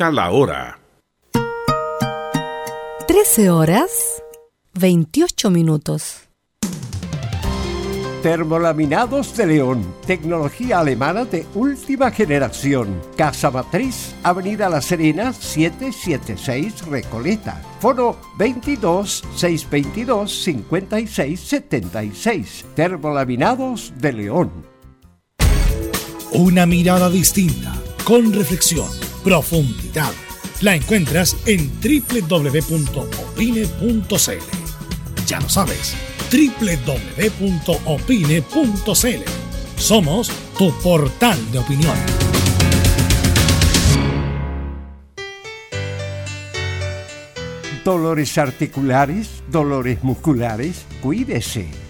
indica la hora. 13 horas 28 minutos. Termolaminados de León, tecnología alemana de última generación. Casa Matriz, Avenida La Serena, 776 Recoleta. Foro 22 622 56 76. Termolaminados de León. Una mirada distinta, con reflexión, profundidad. La encuentras en www.opine.cl. Ya lo sabes www.opine.cl. Somos tu portal de opinión. Dolores articulares, dolores musculares, cuídese.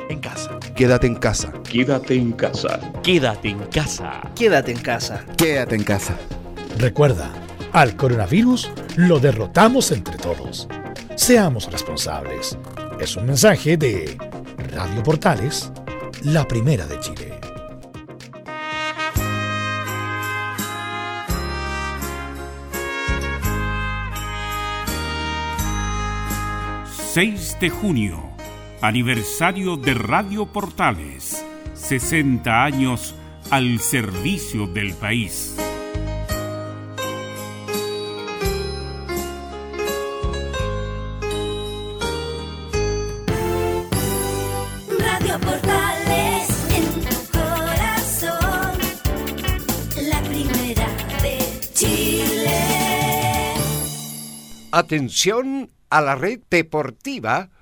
en casa. Quédate en casa. Quédate en casa. Quédate en casa. Quédate en casa. Quédate en casa. Recuerda, al coronavirus lo derrotamos entre todos. Seamos responsables. Es un mensaje de Radio Portales, la primera de Chile. ...6 de junio Aniversario de Radio Portales. 60 años al servicio del país. Radio Portales en tu corazón, la primera de Chile. Atención a la red deportiva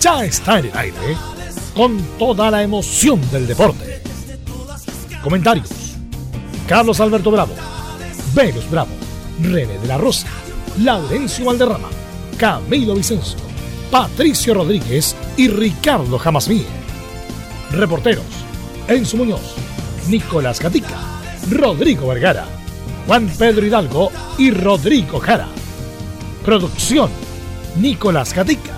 ya está en el aire con toda la emoción del deporte. Comentarios. Carlos Alberto Bravo, Venus Bravo, René de la Rosa, Laurencio Valderrama, Camilo Vicencio, Patricio Rodríguez y Ricardo Jamasmí. Reporteros. Enzo Muñoz, Nicolás Gatica, Rodrigo Vergara, Juan Pedro Hidalgo y Rodrigo Jara. Producción. Nicolás Gatica.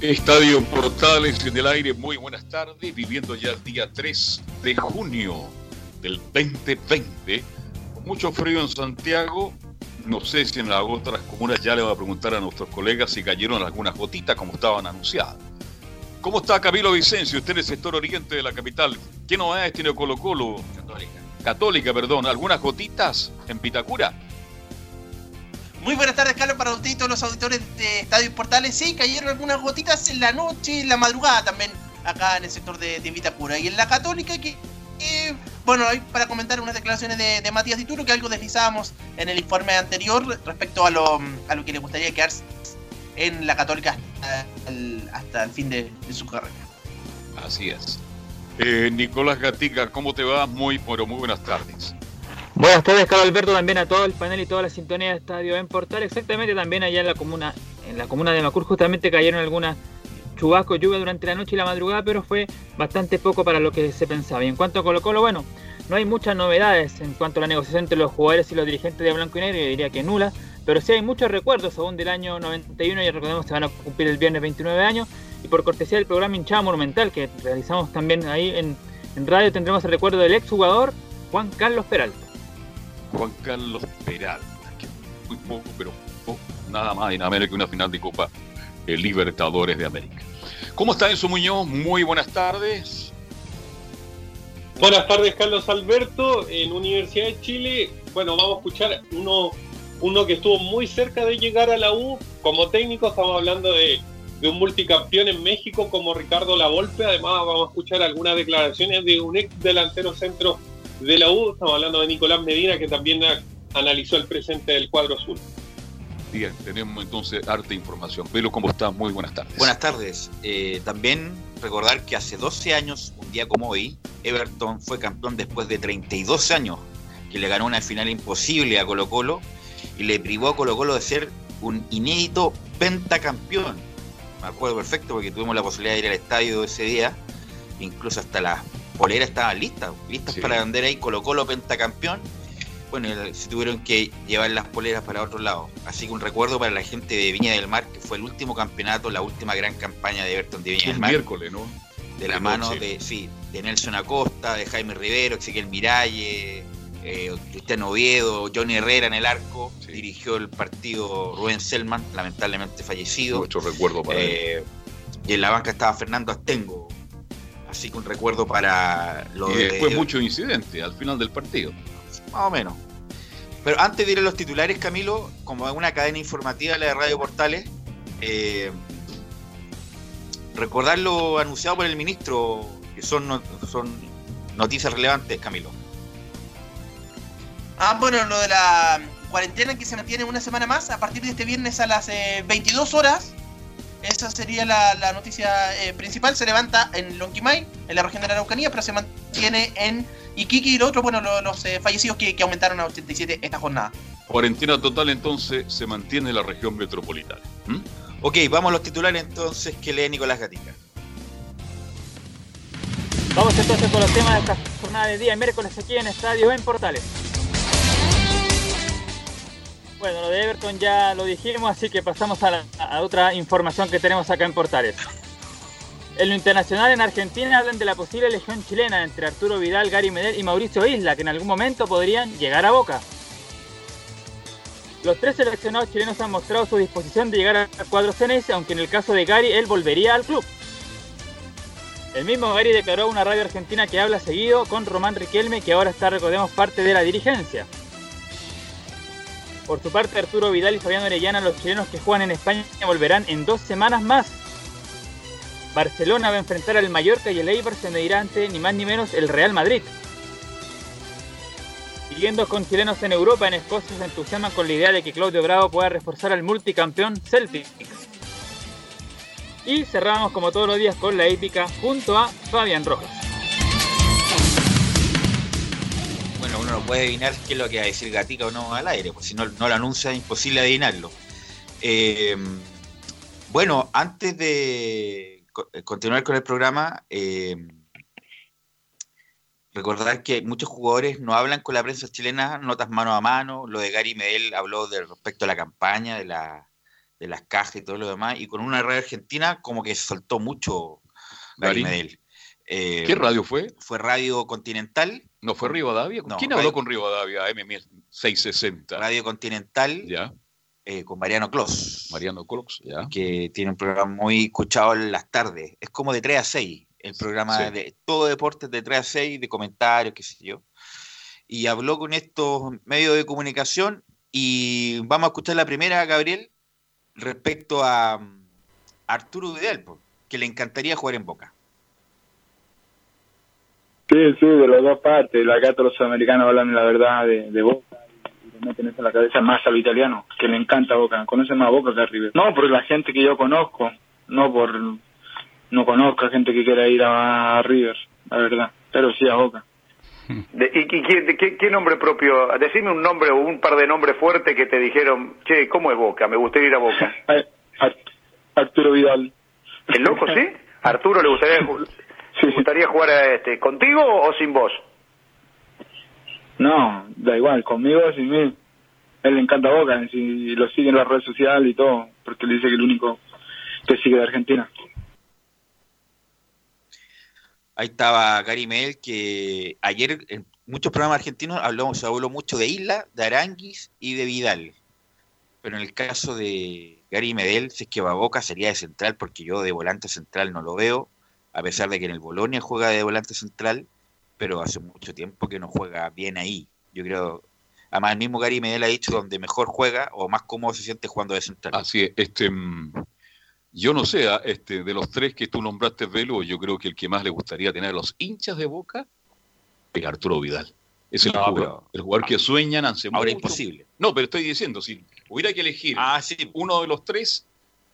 Estadio Portales en el aire, muy buenas tardes, viviendo ya el día 3 de junio del 2020, con mucho frío en Santiago, no sé si en las otras comunas ya le voy a preguntar a nuestros colegas si cayeron algunas gotitas como estaban anunciadas. ¿Cómo está Camilo Vicencio, usted en el sector oriente de la capital? ¿Qué novedades tiene Colo Colo? Católica. Católica, perdón, ¿algunas gotitas en Pitacura? Muy buenas tardes, Carlos, para usted y todos los auditores de Estadio Portales. Sí, cayeron algunas gotitas en la noche en la madrugada también, acá en el sector de, de Vitacura. Y en la Católica, que, bueno, hay para comentar unas declaraciones de, de Matías Dituro, que algo deslizábamos en el informe anterior respecto a lo, a lo que le gustaría quedarse en la Católica hasta el, hasta el fin de, de su carrera. Así es. Eh, Nicolás Gatica, ¿cómo te va? Muy, pero muy buenas tardes. Buenas tardes, Carlos Alberto, también a todo el panel y toda la sintonía de Estadio en Portal. Exactamente, también allá en la comuna, en la comuna de Macur, justamente cayeron algunas chubascos, lluvia durante la noche y la madrugada, pero fue bastante poco para lo que se pensaba. Y en cuanto a Colo Colo, bueno, no hay muchas novedades en cuanto a la negociación entre los jugadores y los dirigentes de Blanco y Negro, yo diría que nula, pero sí hay muchos recuerdos aún del año 91, y recordemos que se van a cumplir el viernes 29 años, y por cortesía del programa Hinchada Monumental que realizamos también ahí en, en radio, tendremos el recuerdo del exjugador Juan Carlos Peralta. Juan Carlos Peralta, que muy poco, pero poco, nada más y nada menos que una final de Copa eh, Libertadores de América. ¿Cómo está Enzo Muñoz? Muy buenas tardes. Buenas tardes, Carlos Alberto. En Universidad de Chile, bueno, vamos a escuchar uno, uno que estuvo muy cerca de llegar a la U. Como técnico, estamos hablando de, de un multicampeón en México como Ricardo Lavolpe. Además, vamos a escuchar algunas declaraciones de un ex delantero centro de la U. Estamos hablando de Nicolás Medina, que también analizó el presente del cuadro azul. Bien, tenemos entonces harta información. Velo, ¿cómo está? Muy buenas tardes. Buenas tardes. Eh, también recordar que hace 12 años, un día como hoy, Everton fue campeón después de 32 años, que le ganó una final imposible a Colo Colo y le privó a Colo Colo de ser un inédito pentacampeón. Me acuerdo perfecto porque tuvimos la posibilidad de ir al estadio ese día, incluso hasta las poleras estaban listas, listas Sí. para vender ahí Colo Colo pentacampeón. Bueno, se tuvieron que llevar las poleras para otro lado. Así que un recuerdo para la gente de Viña del Mar, que fue el último campeonato, la última gran campaña de Everton de Viña del Mar. miércoles, ¿no? De la De mano noche. de, sí, de Nelson Acosta, de Jaime Rivero, Ezequiel Miralle, eh, Cristiano Oviedo, Johnny Herrera en el arco. Dirigió el partido Rubén Selman, lamentablemente fallecido. Mucho recuerdo para Eh, Y en la banca estaba Fernando Astengo. Así que un recuerdo para lo Y de- después mucho incidente al final del partido. más o menos. Pero antes de ir a los titulares, Camilo, como una cadena informativa la de Radio Portales, eh, recordar lo anunciado por el ministro, que son, no- son noticias relevantes, Camilo. Ah, bueno, lo de la cuarentena que se mantiene una semana más a partir de este viernes a las eh, 22 horas. Esa sería la, la noticia eh, principal. Se levanta en Lonquimay, en la región de la Araucanía, pero se mantiene en Iquique y lo otro, bueno, lo- los eh, fallecidos que, que aumentaron a 87 esta jornada. Cuarentena total entonces se mantiene en la región metropolitana. ¿Mm? Ok, vamos a los titulares entonces que lee Nicolás Gatica. Vamos entonces con los temas de esta jornada de día miércoles aquí en Estadio en Portales. Bueno, lo de Everton ya lo dijimos, así que pasamos a, a otra información que tenemos acá en Portales. En lo internacional en Argentina hablan de la posible legión chilena entre Arturo Vidal, Gary Medel y Mauricio Isla, que en algún momento podrían llegar a Boca. Los tres seleccionados chilenos han mostrado su disposición de llegar al cuadro Ceneice, aunque en el caso de Gary él volvería al club. El mismo Gary declaró a una radio argentina que habla seguido con Román Riquelme, que ahora está, recordemos, parte de la dirigencia. Por su parte, Arturo Vidal y Fabián Orellana, los chilenos que juegan en España, volverán en dos semanas más. Barcelona va a enfrentar al Mallorca y el Eibar se medirá ante ni más ni menos el Real Madrid. Siguiendo con chilenos en Europa, en Escocia se entusiasman con la idea de que Claudio Bravo pueda reforzar al multicampeón Celtic. Y cerramos como todos los días con la épica junto a Fabián Rojas. Uno no puede adivinar qué es lo que va a decir Gatica o no al aire, pues si no, no lo anuncia es imposible adivinarlo. Eh, bueno, antes de eh, continuar con el programa, eh, recordar que muchos jugadores no hablan con la prensa chilena, notas mano a mano. Lo de Gary Medel habló de respecto a la campaña, de, la, de las cajas y todo lo demás. Y con una radio argentina, como que soltó mucho Gary, Gary. Medel. Eh, ¿Qué radio fue? Fue Radio Continental. ¿No fue Rivadavia? No, ¿Quién Radio- habló con Rivadavia? M660. Radio Continental. Ya. eh, con Mariano Clos. Mariano Clos, ya. Que tiene un programa muy escuchado en las tardes. Es como de 3 a 6. El programa Sí. de todo deportes de 3 a 6, de comentarios, qué sé yo. Y habló con estos medios de comunicación. Y vamos a escuchar la primera, Gabriel, respecto a mm, Arturo Vidal, que le encantaría jugar en Boca. Sí, sí, de las dos partes. Acá todos los americanos hablan la verdad de, de Boca y le meten eso en la cabeza más a los italianos, que le encanta Boca. Conocen más a Boca que a River. No, por la gente que yo conozco, no por... No conozco a gente que quiera ir a, River, la verdad. Pero sí a Boca. De- ¿Y, y qué, de qué- qué nombre propio? Decime un nombre o un par de nombres fuertes que te dijeron, che, ¿cómo es Boca? Me gustaría ir a Boca. Arturo Vidal. ¿El loco, sí? ¿Arturo le gustaría, ju- le gustaría jugar a este, contigo o sin vos? No, da igual, conmigo o sin mí. A él le encanta Boca, si lo sigue en las redes sociales y todo, porque le dice que es el único que sigue de Argentina. Ahí estaba Gary Medel, que ayer en muchos programas argentinos habló, se habló mucho de Isla, de Aranguis y de Vidal. Pero en el caso de Gary Medel, si es que va a Boca, sería de central, porque yo de volante central no lo veo, a pesar de que en el Bolonia juega de volante central, pero hace mucho tiempo que no juega bien ahí. Yo creo, además el mismo Gary Medel ha dicho donde mejor juega o más cómodo se siente jugando de central. Así es, este, mm, yo no sé, ah, este, de los tres que tú nombraste, Velo, yo creo que el que más le gustaría tener a los hinchas de Boca es Arturo Vidal. Es el, No, jugador, pero- el jugador que sueñan hace Ahora mucho. imposible. No, pero estoy diciendo, si hubiera que elegir Ah, uno de los tres,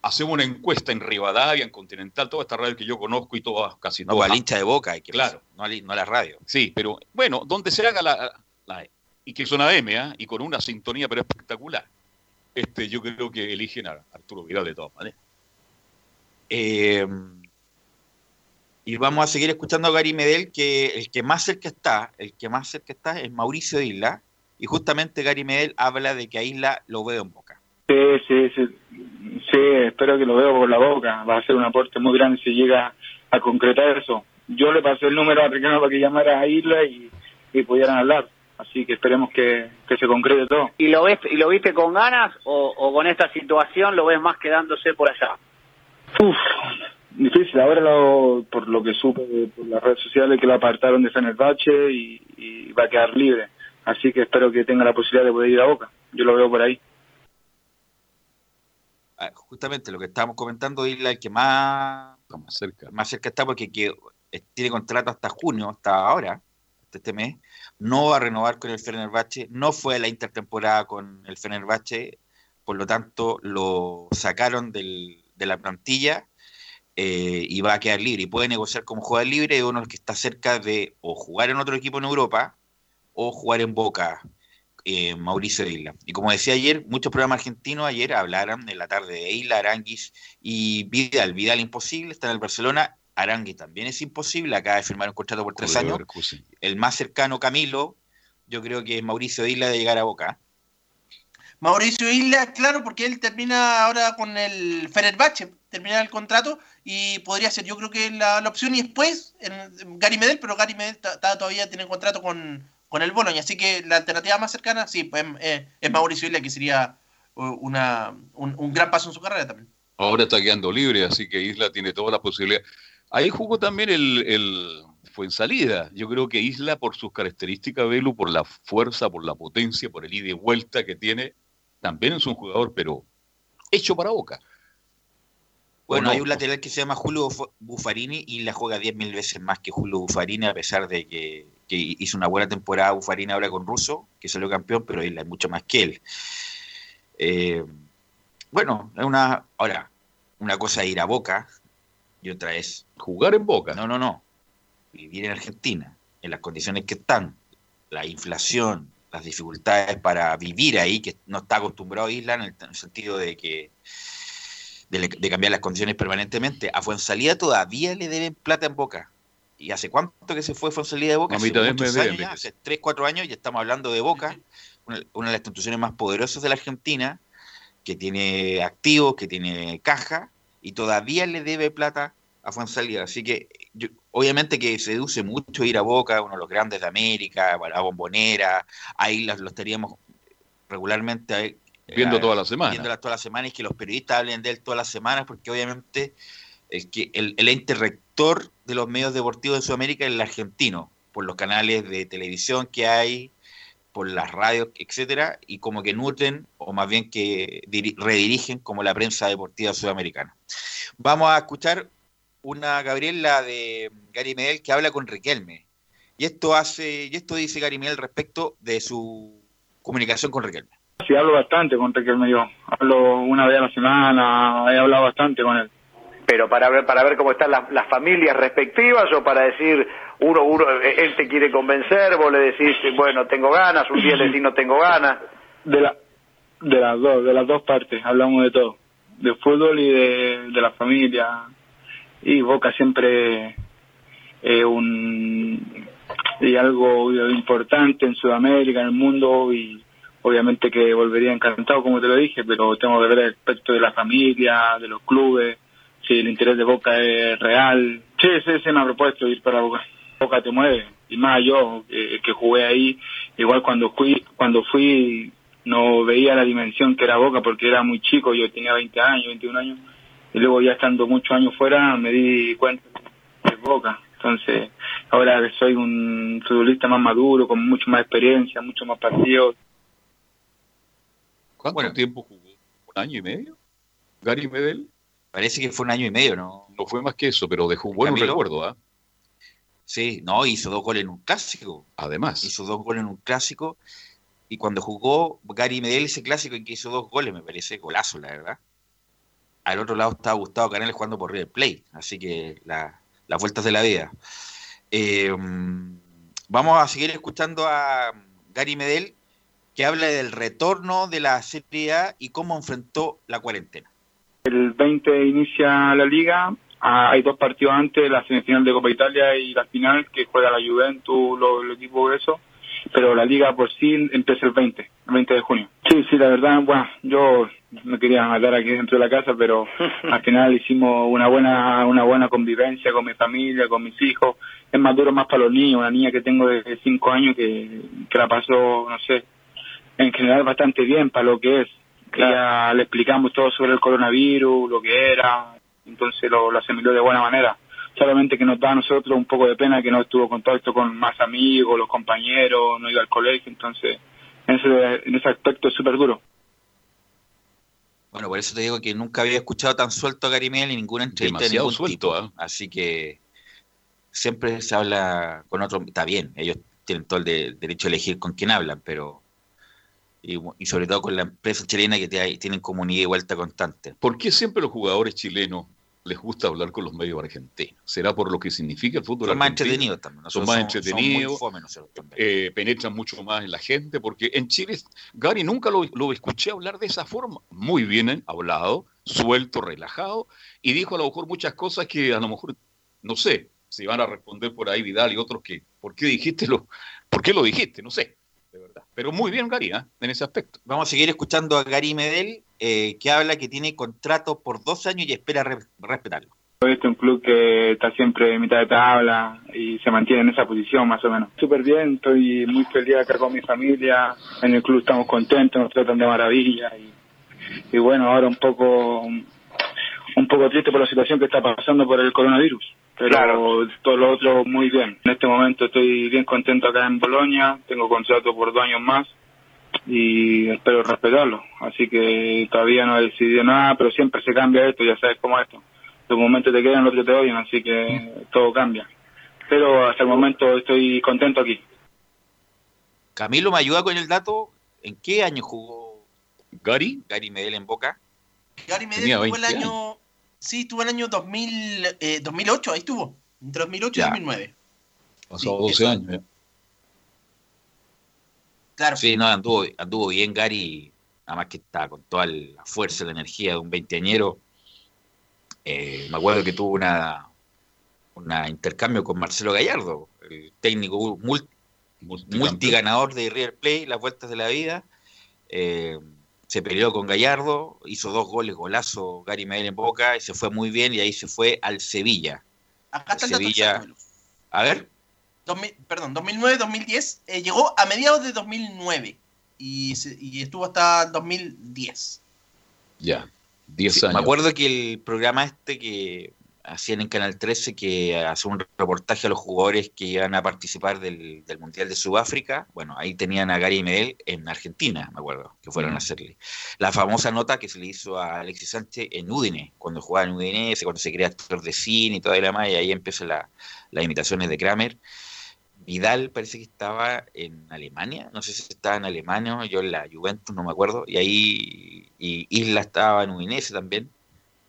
hacemos una encuesta en Rivadavia, en Continental, toda esta radio que yo conozco y todas, casi No, todas. para el hincha de Boca, hay que Claro. no, al- no a la radio. Sí, pero bueno, donde se haga la, la- y que son AM, ¿ah? y con una sintonía pero espectacular. Este, yo creo que eligen a Arturo Vidal de todas maneras. Eh, y vamos a seguir escuchando a Gary Medel, que el que más cerca está, el que más cerca está es Mauricio Isla, y justamente Gary Medel habla de que a Isla lo veo en Boca. Sí, sí, sí. Sí, espero que lo veo por la boca. Va a ser un aporte muy grande si llega a concretar eso. Yo le pasé el número a Ricardo para que llamara a Isla y, y pudieran hablar. Así que esperemos que, que se concrete todo. ¿Y lo, ves, ¿Y lo viste con ganas o, o con esta situación lo ves más quedándose por allá? Uf, difícil. Ahora, lo, por lo que supe por las redes sociales, que lo apartaron de Fenerbahce y, y va a quedar libre. Así que espero que tenga la posibilidad de poder ir a Boca. Yo lo veo por ahí. Justamente lo que estábamos comentando, Isla, el que más, más cerca. más cerca está porque que, eh, tiene contrato hasta junio, hasta ahora, hasta este mes, no va a renovar con el Fenerbahce, no fue a la intertemporada con el Fenerbahce, por lo tanto lo sacaron del- de la plantilla eh, y va a quedar libre y puede negociar como jugador libre, uno que está cerca de o jugar en otro equipo en Europa o jugar en Boca, eh, Mauricio Isla. Y como decía ayer, muchos programas argentinos ayer hablaron en la tarde de Isla, Aranguis y Vidal. Vidal imposible, está en el Barcelona. Aranguis también es imposible, acaba de firmar un contrato por tres años. El más cercano, Camilo, yo creo que es Mauricio Isla de llegar a Boca. Mauricio Isla, claro, porque él termina ahora con el Fenerbahce, termina el contrato y podría ser, yo creo que la, la opción y después en Gary Medel, pero Gary Medel todavía tiene contrato con, con el Boloña, así que la alternativa más cercana, sí, pues eh, es Mauricio Isla, que sería una, un, un gran paso en su carrera también. Ahora está quedando libre, así que Isla tiene toda la posibilidad. Ahí jugó también el, el Fuensalida. Yo creo que Isla, por sus características, Velo, por la fuerza, por la potencia, por el ida y vuelta que tiene, también es un jugador, pero hecho para boca. Bueno, hay un lateral que se llama Julio Buf- Buffarini y la juega 10.000 veces más que Julio Buffarini, a pesar de que, que hizo una buena temporada Buffarini ahora con Russo, que salió campeón, pero él es mucho más que él. Eh, bueno, es una. Ahora, una cosa es ir a Boca y otra es. Jugar en Boca. No, no, no. Vivir en Argentina, en las condiciones que están, la inflación, las dificultades para vivir ahí, que no está acostumbrado a Isla en el, en el sentido de que de, de cambiar las condiciones permanentemente. A Fuensalida todavía le deben plata en Boca. ¿Y hace cuánto que se fue Fuensalida de Boca? A mí Hace muchos años ya, hace 3, 4 años, ya estamos hablando de Boca, una, una de las instituciones más poderosas de la Argentina, que tiene activos, que tiene caja, y todavía le debe plata a Fuensalida. Así que yo- obviamente que seduce mucho ir a Boca, uno de los grandes de América, a la Bombonera, ahí las- lo estaríamos regularmente ahí, Viendo eh, toda la semana. viéndola toda la semana y que los periodistas hablen de él todas las semanas, porque obviamente es que el, el ente rector de los medios deportivos en Sudamérica es el argentino, por los canales de televisión que hay, por las radios, etcétera, y como que nutren, o más bien que diri- redirigen como la prensa deportiva sudamericana. Vamos a escuchar una Gabriela de Gary Medel que habla con Riquelme. Y esto hace, y esto dice Gary Medel respecto de su comunicación con Riquelme. Sí, hablo bastante con Riquelme yo. Hablo una vez a la semana, he hablado bastante con él. Pero para ver, para ver cómo están las, las familias respectivas o para decir, uno, uno, eh, él te quiere convencer, vos le decís, bueno, tengo ganas, un día le decís no tengo ganas. De, la, de las dos, de las dos partes, hablamos de todo. De fútbol y de, de la familia. Y Boca siempre es un y algo importante en Sudamérica, en el mundo y obviamente que volvería encantado como te lo dije, pero tengo que ver el aspecto de la familia, de los clubes, si el interés de Boca es real. Sí, sí, se me ha propuesto ir para Boca. Boca te mueve y más yo eh, que jugué ahí, igual cuando fui cuando fui no veía la dimensión que era Boca porque era muy chico, yo tenía 20 años, 21 años y luego ya estando muchos años fuera me di cuenta de Boca. Entonces, ahora que soy un futbolista más maduro, con mucho más experiencia, mucho más partidos, ¿Cuánto tiempo jugó? ¿Un año y medio? ¿Gary Medel? Parece que fue un año y medio, ¿no? No fue más que eso, pero dejó un buen Camilo. recuerdo, ¿ah? Sí, no, hizo dos goles en un clásico. Además. Hizo dos goles en un clásico. Y cuando jugó Gary Medel ese clásico en que hizo dos goles, me parece golazo, la verdad. Al otro lado estaba Gustavo Canales jugando por River Plate. Así que la- las vueltas de la vida. Eh, vamos a seguir escuchando a Gary Medel, que habla del retorno de la Serie A y cómo enfrentó la cuarentena. El 20 inicia la liga, ah, hay dos partidos antes, la semifinal de Copa Italia y la final que juega la Juventus, lo- el equipo de eso, pero la liga por sí empieza el 20, el 20 de junio. Sí, sí, la verdad, bueno, yo me quería matar aquí dentro de la casa, pero al final hicimos una buena una buena convivencia con mi familia, con mis hijos. Es más duro más para los niños, una niña que tengo de 5 años que, que la pasó, no sé, en general bastante bien para lo que es. Ya le explicamos todo sobre el coronavirus, lo que era, entonces lo, lo asimiló de buena manera. Solamente que nos da a nosotros un poco de pena que no estuvo en contacto con más amigos, los compañeros, no iba al colegio, entonces en ese, en ese aspecto es súper duro. Bueno, por eso te digo que nunca había escuchado tan suelto a Gary Medel en ninguna entrevista de Demasiado ningún suelto, tipo. Así que siempre se habla con otro. Está bien, ellos tienen todo el de- derecho a elegir con quién hablan, pero. Y, y sobre todo con la empresa chilena que te- tienen comunidad y vuelta constante. ¿Por qué siempre los jugadores chilenos les gusta hablar con los medios argentinos? ¿Será por lo que significa el fútbol Son más entretenidos también. Son más entretenidos, eh, penetran mucho más en la gente, porque en Chile, Gary nunca lo, lo escuché hablar de esa forma. Muy bien hablado, suelto, relajado, y dijo a lo mejor muchas cosas que a lo mejor, no sé, si van a responder por ahí Vidal y otros que, ¿por qué dijiste lo, por qué lo dijiste? No sé, de verdad. Pero muy bien Gary, ¿ah? en ese aspecto. Vamos a seguir escuchando a Gary Medel, eh, que habla que tiene contrato por dos años y espera re- respetarlo. Este es un club que está siempre en mitad de tabla y se mantiene en esa posición más o menos. Súper bien, estoy muy feliz acá con mi familia, en el club estamos contentos, nos tratan de maravilla y, y bueno, ahora un poco un poco triste por la situación que está pasando por el coronavirus. Pero Claro. todo lo otro muy bien. En este momento estoy bien contento acá en Bolonia, tengo contrato por dos años más y espero respetarlo. Así que todavía no he decidido nada, pero siempre se cambia esto, ya sabes cómo es esto. De un momento te quedan, otro te odian, así que todo cambia. Pero hasta el momento estoy contento aquí. Camilo, ¿me ayuda con el dato? ¿En qué año jugó Gary? Gary Medel en Boca? Gary Medel estuvo el 20 año. Sí, estuvo el año 2000, eh, 2008, ahí estuvo. Entre 2008 y Ya. 2009. Pasó Sí, 12 eso. años. ya. Claro. Sí, no, anduvo, anduvo bien Gary, nada más que estaba con toda la fuerza y la energía de un veinteañero. Eh, me acuerdo que tuvo una, una intercambio con Marcelo Gallardo, el técnico mul- multiganador de River Plate, las vueltas de la vida. Eh, se peleó con Gallardo, hizo dos goles, golazo Gary Medel en Boca, y se fue muy bien, y ahí se fue al Sevilla. Acá está el Sevilla. A ver, 2000 perdón, 2009-2010. eh, llegó a mediados de 2009 y, se- y estuvo hasta 2010. Ya, 10 Sí, años. Me acuerdo que el programa este que hacían en Canal 13, que hace un reportaje a los jugadores que iban a participar del, del Mundial de Sudáfrica, bueno, ahí tenían a Gary Medel en Argentina, me acuerdo, que fueron a hacerle. La famosa nota que se le hizo a Alexis Sánchez en Udine, cuando jugaba en Udinese, cuando se crea actor de cine y toda la demás, y ahí empiezan la- las imitaciones de Kramer. Vidal parece que estaba en Alemania, no sé si estaba en Alemania, yo en la Juventus, no me acuerdo, y ahí y Isla estaba en Udinese también,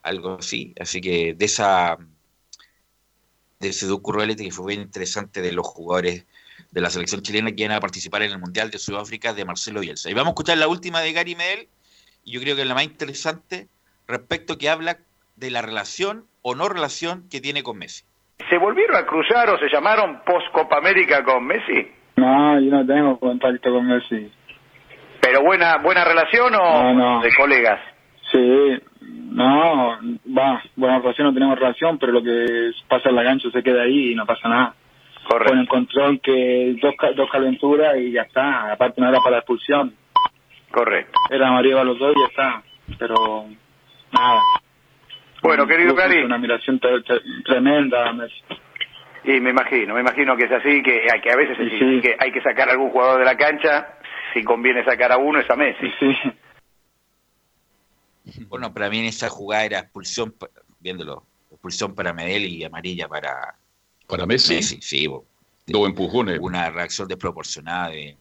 algo así, así que de esa de ese docu-reality que fue bien interesante de los jugadores de la selección chilena que iban a participar en el Mundial de Sudáfrica de Marcelo Bielsa. Y vamos a escuchar la última de Gary Medel, y yo creo que es la más interesante respecto que habla de la relación o no relación que tiene con Messi. ¿Se volvieron a cruzar o se llamaron post Copa América con Messi? No, yo no tengo contacto con Messi. ¿Pero buena buena relación o No, no. de colegas? Sí, no, va, buena relación no tenemos relación, pero lo que pasa en la cancha se queda ahí y no pasa nada. Correcto. Con el control que dos, dos calenturas y ya está, aparte no era para la expulsión. Correcto. Era María los dos y ya está, pero nada. Bueno, querido Gary. Una admiración tre- tre- tremenda Messi. Y me imagino, me imagino que es así, que, que a veces Sí, sí, sí. que hay que sacar a algún jugador de la cancha, si conviene sacar a uno es a Messi. Bueno, para mí en esa jugada era expulsión, viéndolo, expulsión para Medel y amarilla para, ¿Para Messi? sí, bo. Dos empujones. una reacción desproporcionada de,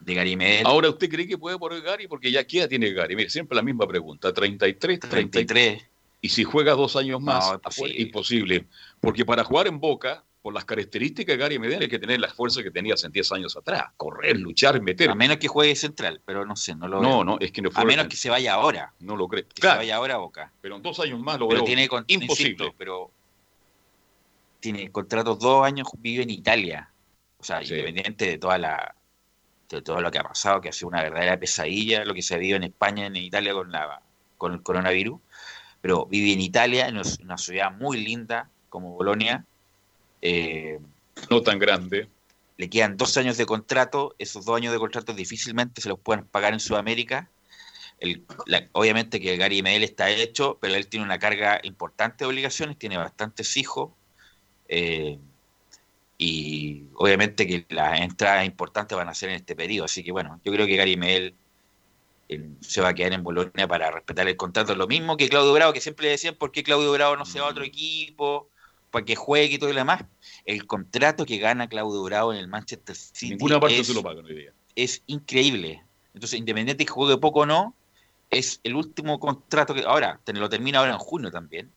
de Gary Medel. Ahora, ¿usted cree que puede poner Gary? Porque ya, ¿qué edad tiene Gary? Mire, siempre la misma pregunta. 33, 33. Y si juega dos años más, No, imposible. Porque para jugar en Boca, por las características de Gary Medel, hay que tener la fuerza que tenías en 10 años atrás. Correr, luchar, meter. A menos que juegue central, pero no sé, no lo No, veo. no, es que no A fue- menos que se vaya ahora. No lo creo. Que Claro, se vaya ahora a Boca. pero en dos años más lo Pero veo tiene con- imposible. insisto, pero tiene contratos dos años, vive en Italia. O sea, independiente de toda la de todo lo que ha pasado, que ha sido una verdadera pesadilla, lo que se ha vivido en España, en Italia con la con el coronavirus, pero vive en Italia, en una ciudad muy linda como Bolonia. Eh, no tan grande. Le quedan dos años de contrato, esos dos años de contrato difícilmente se los pueden pagar en Sudamérica. El- la- obviamente que Gary Medel está hecho, pero él tiene una carga importante de obligaciones, tiene bastantes hijos. eh, y obviamente que las entradas importantes van a ser en este periodo. Así que bueno, yo creo que Gary Medel se va a quedar en Bolonia para respetar el contrato. Lo mismo que Claudio Bravo, que siempre le decían por qué Claudio Bravo no se va a otro equipo, para que juegue y todo lo demás. El contrato que gana Claudio Bravo en el Manchester City Ninguna parte es, se lo pagan hoy día. es increíble. Entonces, independiente que juegue poco o no, es el último contrato que ahora, lo termina ahora en junio también.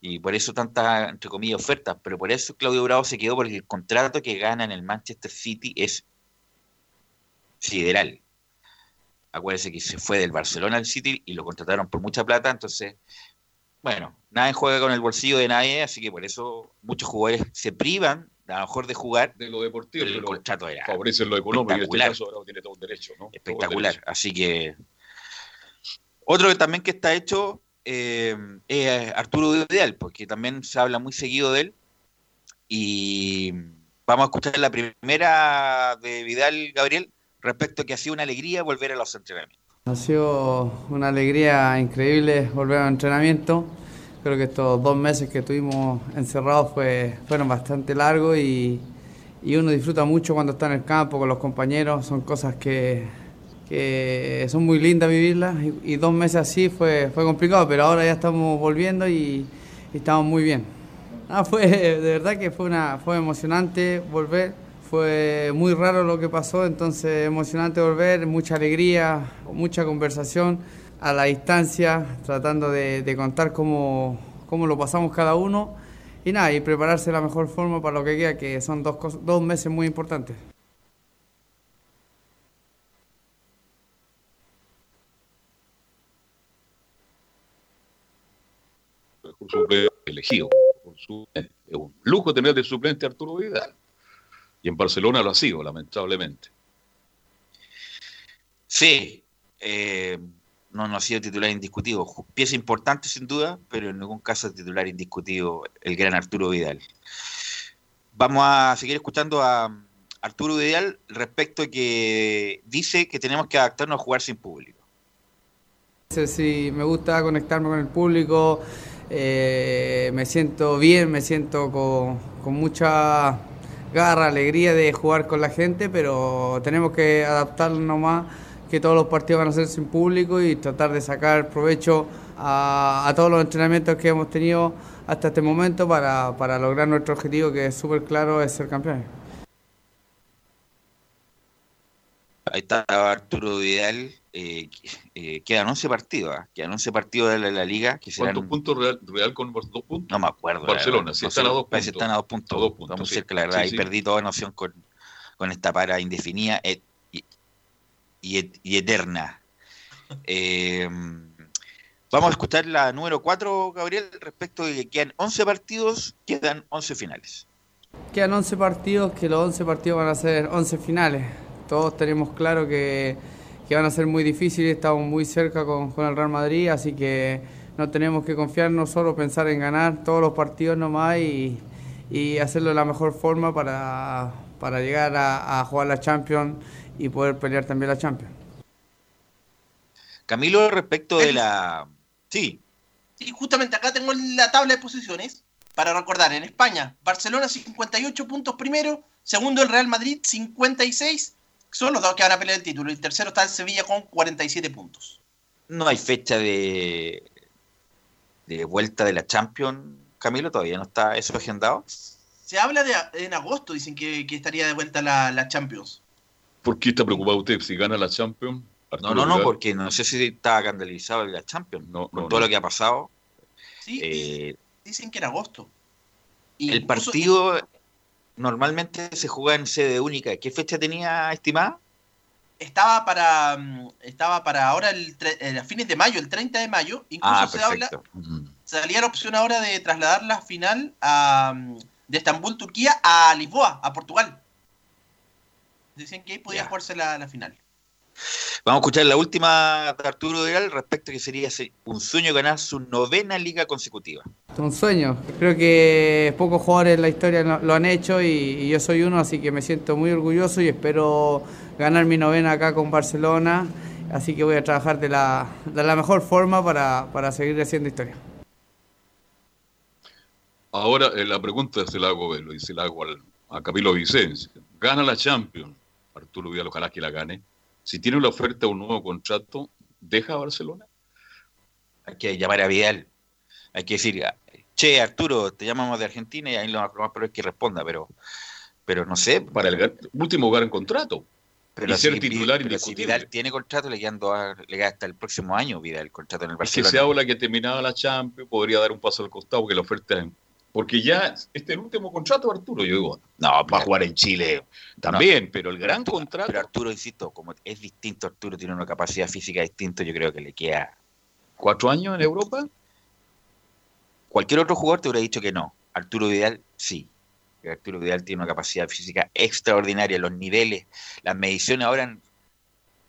Y por eso tantas, entre comillas, ofertas. Pero por eso Claudio Bravo se quedó porque el contrato que gana en el Manchester City es sideral. Acuérdense que se fue del Barcelona al City y lo contrataron por mucha plata, entonces, bueno, nadie juega con el bolsillo de nadie, así que por eso muchos jugadores se privan a lo mejor de jugar. De lo deportivo, pero el contrato era Favorece lo económico y en este espectacular. caso Bravo tiene todo el derecho, ¿no? Espectacular. derecho. Así que otro que también que está hecho eh, es Arturo Vidal, porque también se habla muy seguido de él. Y vamos a escuchar la primera de Vidal, Gabriel, respecto a que ha sido una alegría volver a los entrenamientos. Ha sido una alegría increíble volver al entrenamiento. Creo que estos dos meses que estuvimos encerrados fue, fueron bastante largos y, uno disfruta mucho cuando está en el campo con los compañeros. Son cosas que, que son muy lindas vivirlas y, dos meses así fue, fue complicado, pero ahora ya estamos volviendo y, y estamos muy bien. Ah, fue, de verdad que fue, una, fue emocionante volver, fue muy raro lo que pasó, entonces emocionante volver, mucha alegría, mucha conversación a la distancia, tratando de, contar cómo, cómo lo pasamos cada uno y nada, y prepararse de la mejor forma para lo que queda, que son dos, dos meses muy importantes. Por suplente elegido. por suplente. Es un lujo tener de suplente Arturo Vidal. Y en Barcelona lo ha sido, lamentablemente. Sí, eh, no, no ha sido titular indiscutido. Pieza importante sin duda, pero en ningún caso titular indiscutido el gran Arturo Vidal. Vamos a seguir escuchando a Arturo Vidal respecto a que dice que tenemos que adaptarnos a jugar sin público. Sí, sí, me gusta conectarme con el público, eh, me siento bien, me siento con, con mucha garra, alegría de jugar con la gente, pero tenemos que adaptarnos nomás, que todos los partidos van a ser sin público y tratar de sacar provecho a, a todos los entrenamientos que hemos tenido hasta este momento para, para lograr nuestro objetivo, que es súper claro, es ser campeones. Ahí está Arturo Vidal. Eh, eh, quedan 11 partidos, ¿ah? quedan 11 partidos de la, la liga. Que serán, ¿Cuántos puntos Real, Real con dos puntos? No me acuerdo. Barcelona, No están a dos puntos. están a dos puntos. A dos puntos, Estamos sí. cerca, la verdad. Sí, y sí. perdí toda noción con, con esta para indefinida et- y, y et- y eterna. Eh, vamos a escuchar la número 4, Gabriel, respecto de que quedan 11 partidos, quedan 11 finales. Quedan 11 partidos, que los 11 partidos van a ser 11 finales. Todos tenemos claro que, que van a ser muy difíciles, estamos muy cerca con, con el Real Madrid, así que no tenemos que confiarnos, solo pensar en ganar todos los partidos nomás y, y hacerlo de la mejor forma para, para llegar a, a jugar la Champions y poder pelear también la Champions. Camilo, respecto de la... Sí, Y justamente acá tengo la tabla de posiciones para recordar. En España, Barcelona 58 puntos primero, segundo el Real Madrid 56, son los dos que van a pelear el título. Y tercero está el Sevilla con 47 puntos. no hay fecha de, de vuelta de la Champions, Camilo, todavía no está eso agendado. Se habla de en agosto, dicen que, que estaría de vuelta la, la Champions. ¿Por qué está preocupado usted si gana la Champions? No, Arturo no, no, Vidal? porque no sé si está escandalizado en la Champions, No, con no, todo no. lo que ha pasado. Sí, Eh, dicen que en agosto. Y el partido normalmente se juega en sede única. ¿Qué fecha tenía estimada? estaba para mm, estaba para ahora el eh, a fines de mayo, el 30 de mayo, incluso Ah, se habla perfecto. salía la opción ahora de trasladar la final a, mm, de Estambul, Turquía, a Lisboa, a Portugal. Decían que ahí podía jugarse la, la final. Vamos a escuchar la última de Arturo Vidal respecto a que sería se- un sueño ganar su novena liga consecutiva. Un sueño. Creo que pocos jugadores en la historia lo, han hecho y, y yo soy uno, así que me siento muy orgulloso y espero ganar mi novena acá con Barcelona. Así que voy a trabajar de la, de la mejor forma para, para seguir haciendo historia. Ahora eh, la pregunta se la hago, eh, lo dice la hago al- a Camilo Vicencio. Gana la Champions, Arturo Vidal, ojalá que la gane. Si tiene la oferta de un nuevo contrato, ¿deja a Barcelona? Hay que llamar a Vidal. Hay que decir, che, Arturo, te llamamos de Argentina y ahí lo más probable es que responda, pero, pero no sé. Para el último gran contrato. Pero y ser si- titular pero si. Vidal tiene contrato, le quedan, dos- le queda hasta el próximo año Vidal el contrato en el Es que Barcelona. se habla que terminada la Champions podría dar un paso al costado porque la oferta es... Porque ya este es el último contrato, Arturo. Yo digo, no, va a jugar en Chile también, pero el gran Arturo- contrato... Pero Arturo, insisto, como es distinto, Arturo tiene una capacidad física distinta, yo creo que le queda. ¿Cuatro años en Europa? Cualquier otro jugador te hubiera dicho que no. Arturo Vidal, sí. Arturo Vidal tiene una capacidad física extraordinaria. Los niveles, las mediciones ahora en-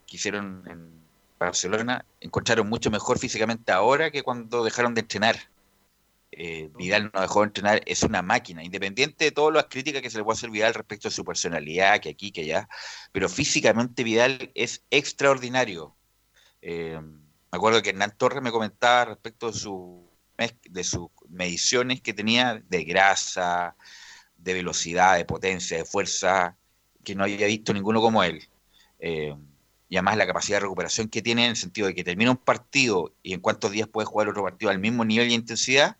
que hicieron en Barcelona encontraron mucho mejor físicamente ahora que cuando dejaron de entrenar. Eh, Vidal no dejó de entrenar, es una máquina, independiente de todas las críticas que se le puede hacer Vidal respecto a su personalidad, que aquí, que allá, pero físicamente Vidal es extraordinario. Eh, me acuerdo que Hernán Torres me comentaba respecto de de sus mediciones que tenía de grasa, de velocidad, de potencia, de fuerza, que no había visto ninguno como él. Eh, y además la capacidad de recuperación que tiene en el sentido de que termina un partido y en cuántos días puede jugar otro partido al mismo nivel y intensidad,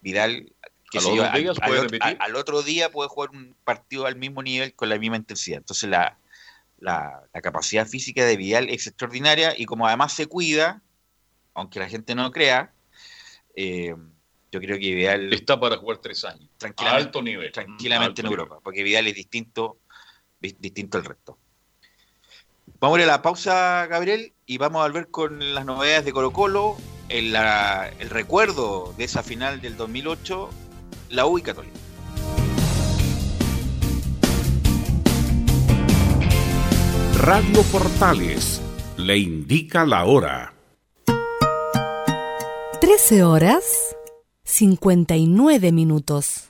Vidal qué ¿A sé los yo, al, al al- otro día puede jugar un partido al mismo nivel con la misma intensidad. Entonces la, la, la capacidad física de Vidal es extraordinaria y como además se cuida, aunque la gente no lo crea, eh, yo creo que Vidal está para jugar tres años. tranquilamente, A alto nivel. tranquilamente Alto en nivel. Europa, porque Vidal es distinto, di- distinto al resto. Vamos a ir a la pausa, Gabriel, y vamos a volver con las novedades de Colo Colo, el, la- el recuerdo de esa final del 2008, la U y Católica. Radio Portales le indica la hora. 13 horas 59 minutos.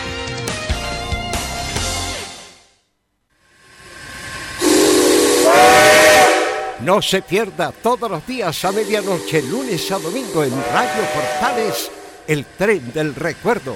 No se pierda todos los días a medianoche, lunes a domingo en Radio Portales, el tren del recuerdo.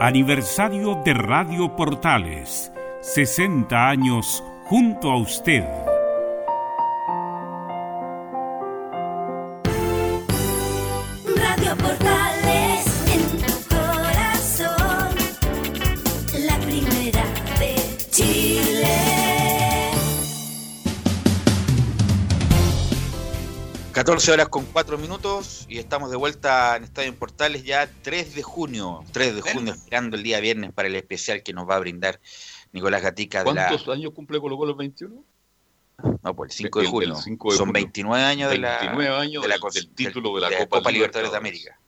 aniversario de Radio Portales. 60 años junto a usted. 14 horas con 4 minutos y estamos de vuelta en Estadio en Portales ya 3 de junio. 3 de junio, esperando el día viernes para el especial que nos va a brindar Nicolás Gatica de la. ¿Cuántos años cumple Colo Colo 21? No, pues el 5 de junio. 5 de Son junio. 29 años de la, 29 años de la del- título de la de Copa Libertadores de. América.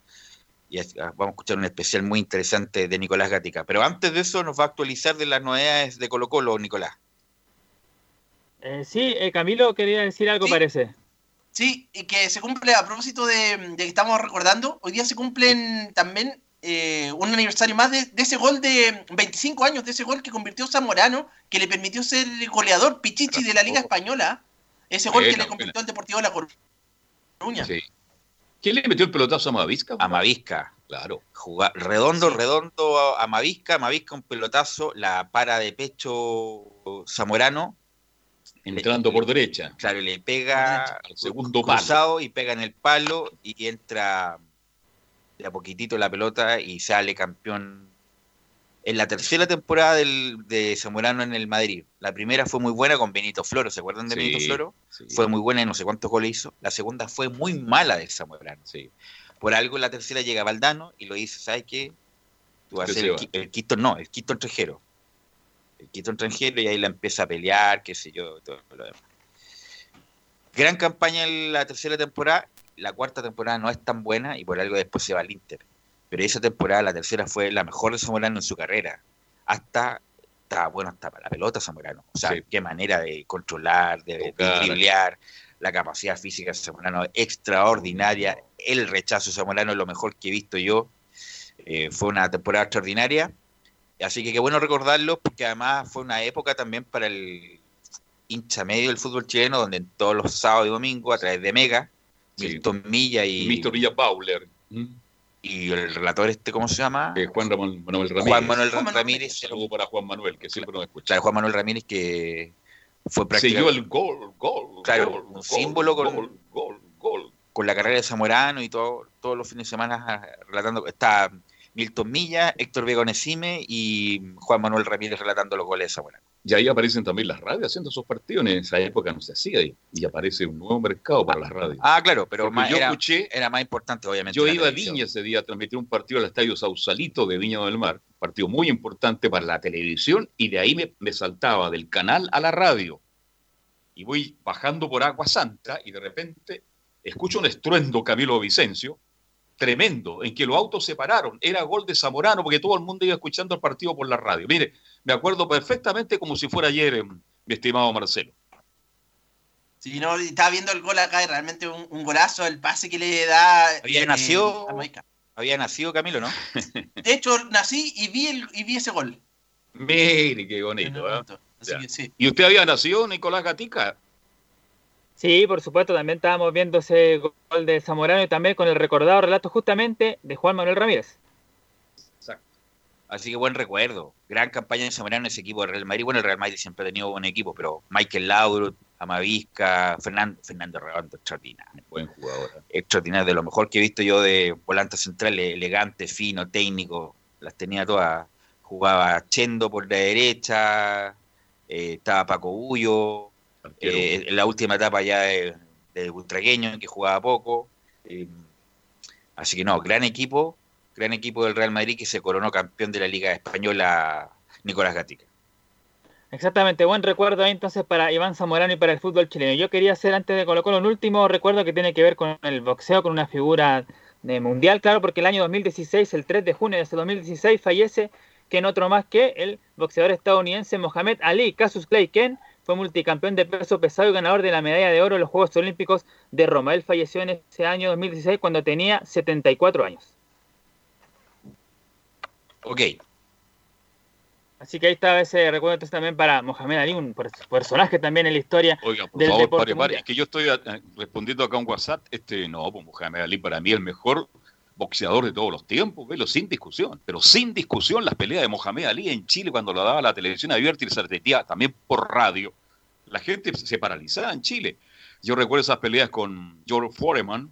Y ah, vamos a escuchar un especial muy interesante de Nicolás Gatica. Pero antes de eso nos va a actualizar de las novedades de Colo Colo, Nicolás. Eh, sí, eh, Camilo quería decir algo, parece. Sí, y que se cumple, a propósito de, de que estamos recordando, hoy día se cumplen también eh, un aniversario más de, de ese gol de 25 años, de ese gol que convirtió Zamorano, que le permitió ser goleador Pichichi de la Liga Española. Ese gol que le convirtió al Deportivo de La Coruña. Sí. ¿Quién le metió el pelotazo a Mavisca? A Mavisca. Claro. Jugar, redondo, redondo a Mavisca, Mavisca un pelotazo, la para de pecho Zamorano. Entrando por derecha. Claro, le pega Al segundo palo. cruzado y pega en el palo y entra de a poquitito la pelota y sale campeón en la tercera temporada del, de Zamorano en el Madrid. La primera fue muy buena con Benito Floro, ¿se acuerdan de Sí, Benito Floro? sí. Fue muy buena y no sé cuántos goles hizo. La segunda fue muy mala del Zamorano. Por algo en la tercera llega Valdano y lo dice, ¿sabes qué? Tú vas a ser el, Quito, no, el Quito extranjero. Quito extranjero y ahí la empieza a pelear, qué sé yo, todo lo demás. Gran campaña en la tercera temporada. La cuarta temporada no es tan buena y por algo después se va al Inter. Pero esa temporada, la tercera, fue la mejor de Zamorano en su carrera. Hasta, estaba bueno hasta para la pelota Zamorano. O sea, qué manera de controlar, de, de driblear. La capacidad física de Zamorano extraordinaria. El rechazo de Zamorano es lo mejor que he visto yo. Eh, fue una temporada extraordinaria. Así que qué bueno recordarlo, porque además fue una época también para el hincha medio del fútbol chileno, donde en todos los sábados y domingos, a través de Mega, Milton Milla y, Milton Villa Bauler. y el relator este, ¿cómo se llama? Eh, Juan Ramón- Manuel Ramírez. Juan Manuel Ramírez. Saludo para Juan Manuel, que siempre nos escucha. Claro, Juan Manuel Ramírez que fue prácticamente el gol, gol. claro, gol, un gol, símbolo con, gol, gol, gol. con la carrera de Zamorano y todo, todos los fines de semana ah, relatando. Está Milton Milla, Héctor Vega Onesime y Juan Manuel Ramírez relatando los goles de Zamorano. Y ahí aparecen también las radios haciendo esos partidos. En esa época no se hacía y, y aparece un nuevo mercado para las radios. Ah, claro, pero más, yo era, escuché- era más importante, obviamente. Yo iba a. Viña ese día a transmitir un partido al Estadio Sausalito de Viña del Mar, un partido muy importante para la televisión, y de ahí me, me saltaba del canal a la radio. Y voy bajando por Agua Santa y de repente escucho un estruendo Camilo Vicencio, tremendo, en que los autos se pararon. Era gol de Zamorano porque todo el mundo iba escuchando el partido por la radio. Mire, me acuerdo perfectamente como si fuera ayer, eh, mi estimado Marcelo. Sí, no, estaba viendo el gol acá y realmente un, un golazo, el pase que le da. Había eh, nacido, había nacido Camilo, ¿no? De hecho, nací y vi, el, y vi ese gol. Mire, qué bonito. ¿eh? Así Ya. que sí. ¿Y usted había nacido, Nicolás Gatica? Sí, por supuesto, también estábamos viendo ese gol de Zamorano y también con el recordado relato justamente de Juan Manuel Ramírez. Así que buen recuerdo. Gran campaña de Zamorano ese equipo de Real Madrid. Bueno, el Real Madrid siempre ha tenido buen equipo, pero Michael Laudrup, Amavisca, Fernando, Fernando extraordinario. Buen jugador. ¿eh? Extraordinario, de lo mejor que he visto yo de volante central, elegante, fino, técnico. Las tenía todas. Jugaba Chendo por la derecha, eh, estaba Paco Bullo, eh, en la última etapa ya de, de Ultragueño, que jugaba poco. eh, así que no, gran equipo, gran equipo del Real Madrid que se coronó campeón de la Liga Española Nicolás Gatica. Exactamente, buen recuerdo ahí entonces para Iván Zamorano y para el fútbol chileno. Yo quería hacer antes de Colo Colo un último recuerdo que tiene que ver con el boxeo, con una figura de mundial, claro, porque el año 2016, el 3 de junio de ese 2016, fallece que en otro más que el boxeador estadounidense Mohamed Ali Casus Clay Ken fue multicampeón de peso pesado y ganador de la medalla de oro en los Juegos Olímpicos de Roma. Él falleció en ese año 2016 cuando tenía 74 años. Ok, Así que ahí estaba ese recuerdo entonces también para Mohamed Ali, un per- personaje también en la historia Oiga, por del favor, deporte pare, pare. Es que yo estoy eh, respondiendo acá a un WhatsApp. Este, no, pues Mohamed Ali para mí es el mejor boxeador de todos los tiempos, velo, sin discusión. Pero sin discusión, las peleas de Mohamed Ali en Chile cuando lo daba la televisión abierta y se repetía también por radio, la gente se paralizaba en Chile. Yo recuerdo esas peleas con George Foreman,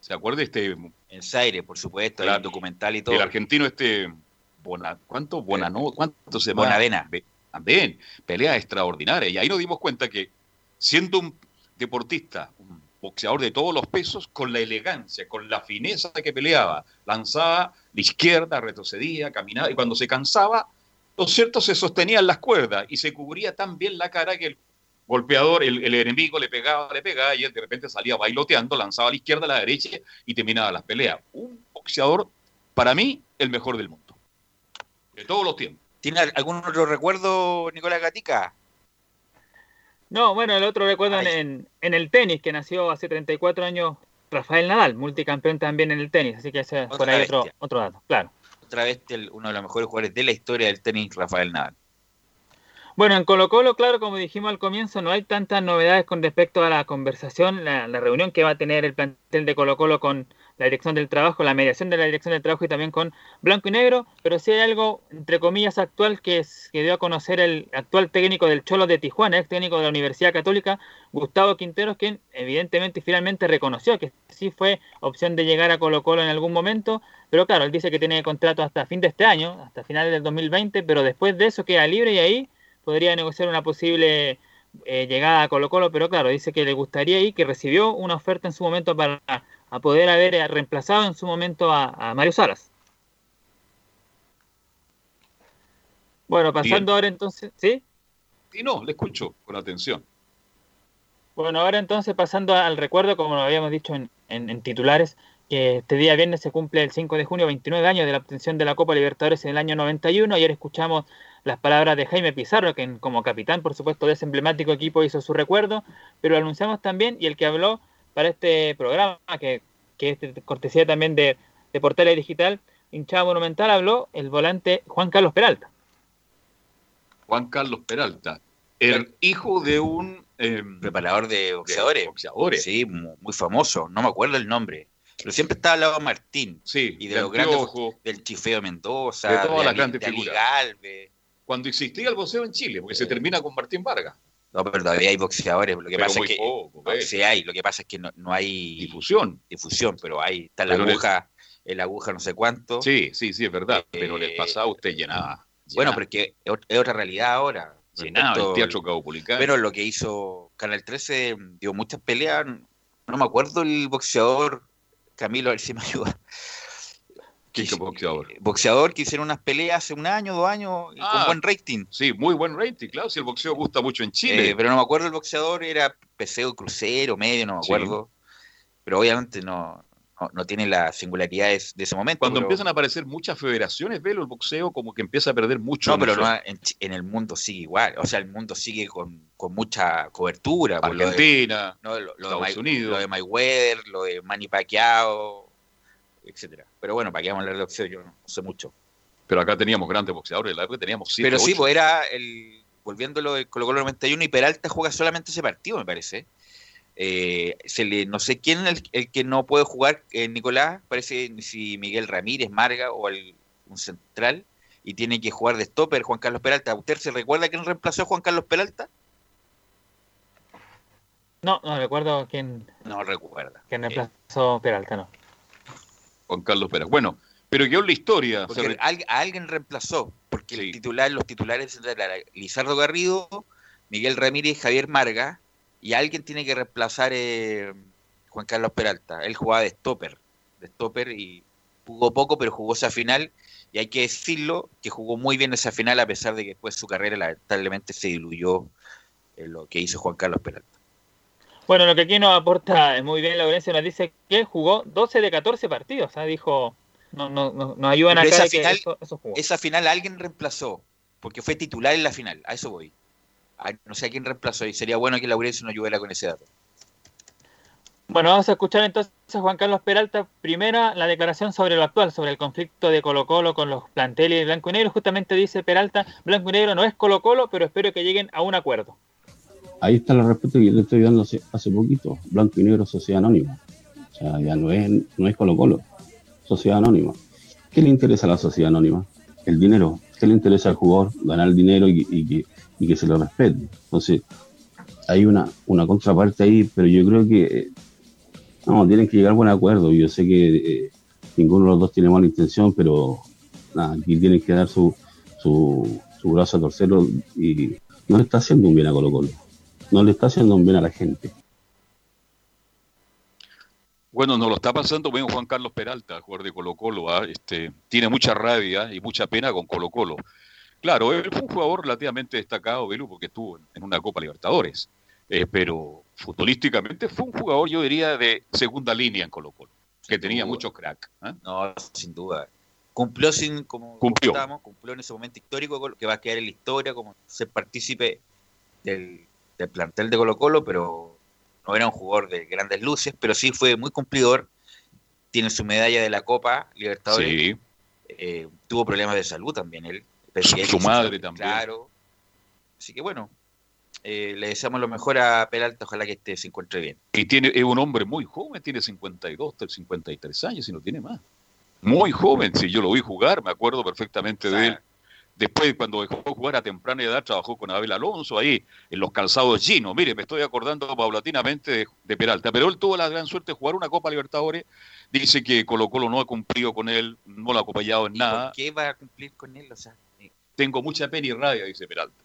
¿se acuerda? Este, en Zaire, por supuesto, hay un documental y todo. El argentino este, Bona, ¿cuánto? Bonano, ¿cuánto se llama? Bonavena. También, pelea extraordinaria. Y ahí nos dimos cuenta que siendo un deportista, un boxeador de todos los pesos, con la elegancia, con la fineza que peleaba. Lanzaba de izquierda, retrocedía, caminaba, y cuando se cansaba, lo cierto se sostenía en las cuerdas y se cubría tan bien la cara que el golpeador, el, enemigo le pegaba, le pegaba, y de repente salía bailoteando, lanzaba a la izquierda, a la derecha y terminaba las peleas. Un boxeador, para mí, el mejor del mundo. De todos los tiempos. ¿Tiene algún otro recuerdo, Nicolás Gatica? No, bueno, el otro recuerdo en, en el tenis, que nació hace 34 años Rafael Nadal, multicampeón también en el tenis, así que ese es por ahí otro, otro dato, claro. Otra vez el- uno de los mejores jugadores de la historia del tenis, Rafael Nadal. Bueno, en Colo Colo, claro, como dijimos al comienzo, no hay tantas novedades con respecto a la conversación, la, la reunión que va a tener el plantel de Colo Colo con la dirección del trabajo, la mediación de la dirección del trabajo y también con Blanco y Negro, pero sí hay algo, entre comillas, actual que, es, que dio a conocer el actual técnico del Cholo de Tijuana, ex técnico de la Universidad Católica, Gustavo Quinteros, quien evidentemente finalmente reconoció que sí fue opción de llegar a Colo Colo en algún momento, pero claro, él dice que tiene contrato hasta fin de este año, hasta finales del 2020, pero después de eso queda libre y ahí podría negociar una posible eh, llegada a Colo Colo, pero claro, dice que le gustaría y que recibió una oferta en su momento para a poder haber eh, reemplazado en su momento a, a Mario Salas. Bueno, pasando Bien. ahora entonces, ¿sí? Y no, le escucho con atención. Bueno, ahora entonces pasando al recuerdo, como lo habíamos dicho en, en- en titulares, que este día viernes se cumple el 5 de junio, 29 años de la obtención de la Copa Libertadores en el año 91. Ayer escuchamos las palabras de Jaime Pizarro, que como capitán, por supuesto, de ese emblemático equipo hizo su recuerdo, pero anunciamos también, y el que habló para este programa, que, que es de cortesía también de, de Portales Digital, hinchada monumental, habló el volante Juan Carlos Peralta. Juan Carlos Peralta, el hijo de un eh, Preparador de boxeadores. boxeadores. Sí, mu- muy famoso. No me acuerdo el nombre. Pero siempre estaba al lado de Martín. Sí, Y de de los grandes. Del Chifeo Mendoza. De todas las grandes de Ali figuras. Cuando existía el boxeo en Chile, porque se termina con Martín Vargas. No, pero todavía hay boxeadores. Lo que Pero pasa es que. poco, no, sí hay. Lo que pasa es que no, no hay. Difusión. Difusión, pero hay. Está la Pero aguja. El aguja no sé cuánto. Sí, sí, sí, es verdad. Pero en el Eh, pasado usted llenaba. Bueno, porque es ot- es otra realidad ahora. Llenaba el Teatro Caupolicán. Pero lo que hizo Canal 13 dio muchas peleas. No me acuerdo el boxeador. Camilo, a ver si me ayuda. ¿Qué es boxeador? Boxeador que hicieron unas peleas hace un año, dos años, Ah, con buen rating. Sí, muy buen rating, claro. Si el boxeo gusta mucho en Chile. Eh, pero no me acuerdo el boxeador, era Peseo Crucero, medio, no me Sí. acuerdo. Pero obviamente no, no, no tiene las singularidades de ese momento. Cuando pero- empiezan a aparecer muchas federaciones, velo, el boxeo como que empieza a perder mucho. No, pero no, en, en el mundo sigue igual. O sea, el mundo sigue con, con mucha cobertura. por lo de- Argentina, no, lo, lo de Estados May- Unidos. lo de Mayweather, lo de Manny Pacquiao, etcétera. Pero bueno, para qué vamos a hablar de boxeo, yo no sé mucho. Pero acá teníamos grandes boxeadores, en la época teníamos siete, Pero sí, ocho. pues era el. Volviéndolo de Colo Colo 91 y Peralta juega solamente ese partido, me parece. Eh, se le, no sé quién es el, el que no puede jugar, eh, Nicolás, parece si Miguel Ramírez, Marga o el- un central, y tiene que jugar de stopper Juan Carlos Peralta. ¿Usted se recuerda quién reemplazó a Juan Carlos Peralta? No, no recuerdo quién, No recuerda. quién reemplazó Peralta, no. Juan Carlos Pérez. Bueno, pero quedó la historia. Porque re- a alguien reemplazó, porque el titular, los titulares eran Lizardo Garrido, Miguel Ramírez, Javier Marga, y alguien tiene que reemplazar eh, Juan Carlos Peralta. Él jugaba de stopper, de stopper y jugó poco, pero jugó esa final, y hay que decirlo, que jugó muy bien esa final, a pesar de que después su carrera lamentablemente se diluyó en lo que hizo Juan Carlos Peralta. Bueno, lo que aquí nos aporta eh, muy bien la audiencia nos dice que jugó 12 de 14 partidos. ¿ah? Dijo, no, no, no, nos ayudan acá esa de final, eso, eso jugó. esa final alguien reemplazó, porque fue titular en la final, a eso voy. A- no sé a quién reemplazó y sería bueno que Laurencio nos ayudara con ese dato. Bueno, vamos a escuchar entonces a Juan Carlos Peralta. Primera, la declaración sobre lo actual, sobre el conflicto de Colo Colo con los planteles blanco y negro. Justamente dice Peralta, blanco y negro no es Colo Colo, pero espero que lleguen a un acuerdo. Ahí está la respuesta que yo le estoy dando hace, poquito. Blanco y negro, sociedad anónima. O sea, ya no es, no es Colo Colo, sociedad anónima. ¿Qué le interesa a la sociedad anónima? El dinero. ¿Qué le interesa al jugador? Ganar dinero y, y que, y que se lo respete. Entonces, hay una, una contraparte ahí, pero yo creo que eh, no, tienen que llegar a buen acuerdo. Yo sé que eh, ninguno de los dos tiene mala intención, pero aquí tienen que dar su, su, su brazo a torcerlo y no le está haciendo un bien a Colo Colo. No le está haciendo un bien a la gente. Bueno, nos lo está pasando bien Juan Carlos Peralta, jugador de Colo Colo. ¿ah? Este, tiene mucha rabia y mucha pena con Colo Colo. Claro, él fue un jugador relativamente destacado, Belu, porque estuvo en- en una Copa Libertadores. Eh, pero futbolísticamente fue un jugador, yo diría, de segunda línea en Colo Colo, que tenía duda. mucho crack. ¿ah? No, sin duda. Cumplió sin, como Cumplió. cumplió en ese momento histórico que va a quedar en la historia como ser partícipe del, del plantel de Colo Colo, pero no era un jugador de grandes luces, pero sí fue muy cumplidor. Tiene su medalla de la Copa Libertadores. Sí. Eh, tuvo problemas de salud también él. Su- madre también. Claro. Así que bueno, eh, le deseamos lo mejor a Peralta, ojalá que este se encuentre bien. Y tiene, es un hombre muy joven, tiene 52, 53 años y no tiene más. Muy joven, si yo lo vi jugar, me acuerdo perfectamente de él. Después, cuando dejó de jugar a temprana edad, trabajó con Abel Alonso ahí, en los calzados Gino. Mire, me estoy acordando paulatinamente de, de Peralta, pero él tuvo la gran suerte de jugar una Copa Libertadores. Dice que Colo Colo no ha cumplido con él, no lo ha acompañado en nada. ¿Por qué va a cumplir con él? O sea, eh, Tengo mucha pena y rabia, dice Peralta.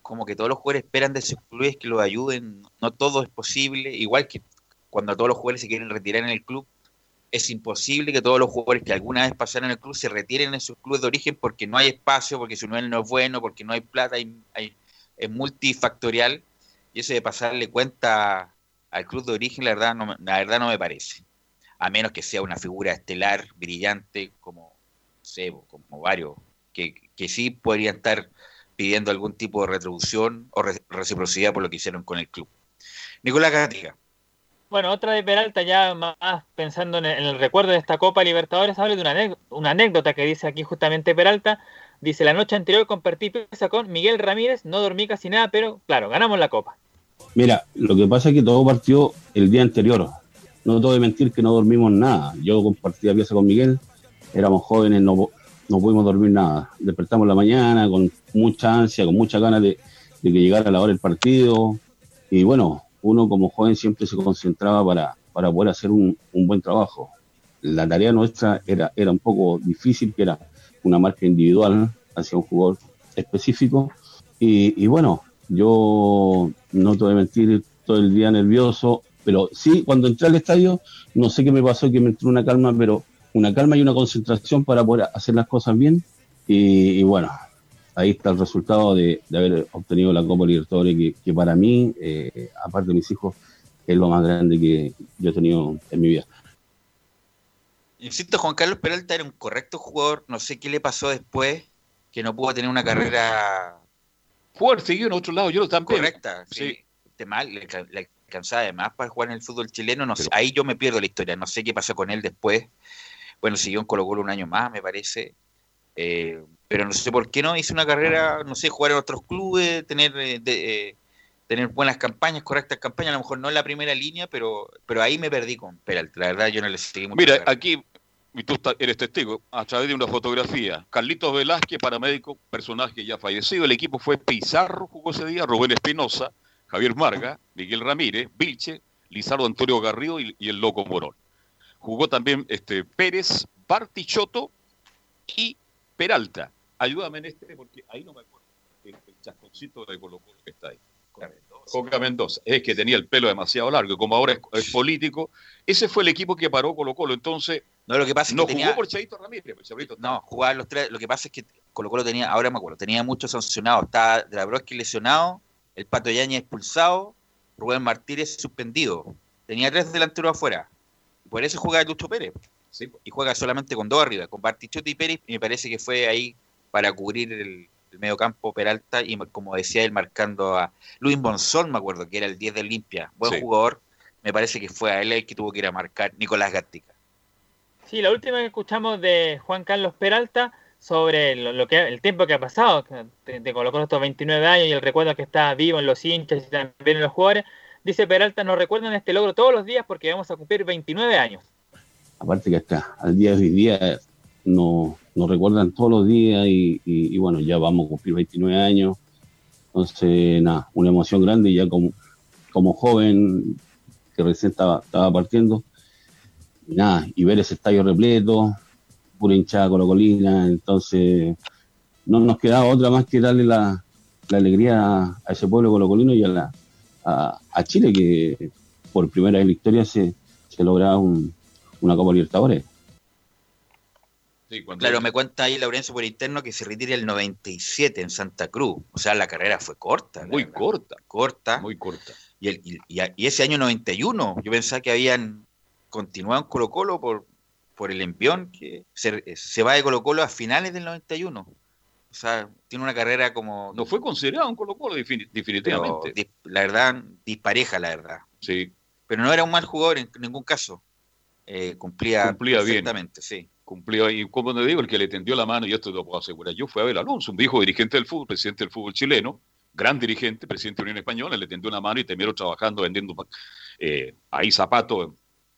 como que todos los jugadores esperan de sus clubes que los ayuden, no todo es posible, igual que cuando todos los jugadores se quieren retirar en el club, es imposible que todos los jugadores que alguna vez pasaron en el club se retiren en sus clubes de origen porque no hay espacio, porque su nivel no es bueno, porque no hay plata, hay, es multifactorial, y eso de pasarle cuenta al club de origen, la verdad no, la verdad no me parece, a menos que sea una figura estelar, brillante, como, sé, como varios, que, que sí podrían estar pidiendo algún tipo de retribución o re- reciprocidad por lo que hicieron con el club. Nicolás Gatica. Bueno, otra de Peralta, ya más pensando en el, recuerdo de esta Copa Libertadores, habla de una, anécdota- que dice aquí justamente Peralta. Dice, la noche anterior compartí pieza con Miguel Ramírez, no dormí casi nada, pero claro, ganamos la Copa. Mira, lo que pasa es que todo partió el día anterior. No te voy a mentir que no dormimos nada. Yo compartía pieza con Miguel, éramos jóvenes, no, no pudimos dormir nada. Despertamos la mañana con mucha ansia, con muchas ganas de, de que llegara la hora del partido. Y bueno, uno como joven siempre se concentraba para, para poder hacer un, un buen trabajo. La tarea nuestra era, era un poco difícil, que era una marca individual hacia un jugador específico. Y, y bueno, yo no te voy a mentir, todo el día nervioso, pero sí, cuando entré al estadio, no sé qué me pasó, que me entró una calma, pero una calma y una concentración para poder hacer las cosas bien. Y, y bueno, ahí está el resultado de, de haber obtenido la Copa Libertadores, que, que para mí, eh, aparte de mis hijos, es lo más grande que yo he tenido en mi vida. Insisto, Juan Carlos Peralta era un correcto jugador, no sé qué le pasó después, que no pudo tener una carrera Jugar seguido en otro lado, yo lo también. correcta. Sí. De mal, le, alca- le alcanzaba además para jugar en el fútbol chileno, no sé, ahí yo me pierdo la historia, no sé qué pasó con él después. Bueno, siguió en Colo Colo un año más, me parece. Eh, pero no sé por qué no hizo una carrera, no sé, jugar en otros clubes, tener eh, de- eh, tener buenas campañas, correctas campañas, a lo mejor no en la primera línea, pero pero ahí me perdí con Peralta, la verdad yo no le seguí mucho. Mira, aquí, y tú eres testigo, a través de una fotografía, Carlitos Velázquez, paramédico, personaje ya fallecido, el equipo fue Pizarro, jugó ese día, Rubén Espinosa, Javier Marga, Miguel Ramírez, Vilche, Lizardo Antonio Garrido y, y el Loco Morón. Jugó también este, Pérez, Bartichotto y Peralta. Ayúdame en este, porque ahí no me acuerdo. El, el chasconcito de Colo Colo que está ahí. Coca Mendoza. Es que tenía el pelo demasiado largo, y como ahora es, es político. Ese fue el equipo que paró Colo Colo. Entonces, No, lo que pasa es no que jugó tenía- por Chaito Ramírez. Chaito No, jugaban los tres. Lo que pasa es que Colo Colo tenía, ahora me acuerdo, tenía muchos sancionados. Estaba Drabroski lesionado, el Pato Yaña expulsado, Rubén Martínez suspendido. Tenía tres delanteros afuera. Por eso juega Lucho Pérez. Y juega solamente con dos arriba, con Bartichotto y Pérez. Y me parece que fue ahí para cubrir el, el medio campo Peralta. Y como decía él, marcando a Luis Monzón, me acuerdo, que era el 10 de Olimpia. Buen Sí. jugador. Me parece que fue a él el que tuvo que ir a marcar Nicolás Gattica. Sí, la última que escuchamos de Juan Carlos Peralta sobre lo, lo que el tiempo que ha pasado, que te, te colocó estos 29 años y el recuerdo que está vivo en los hinchas y también en los jugadores. Dice Peralta, nos recuerdan este logro todos los días porque vamos a cumplir 29 años. Aparte que hasta al día de hoy día nos, nos recuerdan todos los días y, bueno, ya vamos a cumplir 29 años. Entonces, nada, una emoción grande ya como, joven que recién estaba, partiendo. Y nada, y ver ese estadio repleto, pura hinchada colocolina, entonces no nos quedaba otra más que darle la, alegría a, ese pueblo colocolino y a, la, a, Chile que por primera vez en la historia se, se logra un- una Copa Libertadores. Sí, Claro, me cuenta ahí Laurencio por interno que se retira el 97 en Santa Cruz. O sea, la carrera fue corta. Muy verdad. corta. Corta. Muy corta. Y, el- y- ese año 91, yo pensaba que habían continuado en Colo Colo por, por el envión, que se, se va de Colo Colo a finales del 91. O sea, tiene una carrera como... No fue considerado un Colo Colo pero definitivamente. dis- la verdad, dispareja, la verdad. Sí. Pero no era un mal jugador en ningún caso. Eh, cumplía, Cumplía bien. perfectamente, sí. Cumplió, y como te digo, el que le tendió la mano, y esto te lo puedo asegurar, yo fui a ver a Alonso, un viejo dirigente del fútbol, presidente del fútbol chileno, gran dirigente, presidente de la Unión Española, le tendió una mano y terminó trabajando, vendiendo eh, ahí zapatos,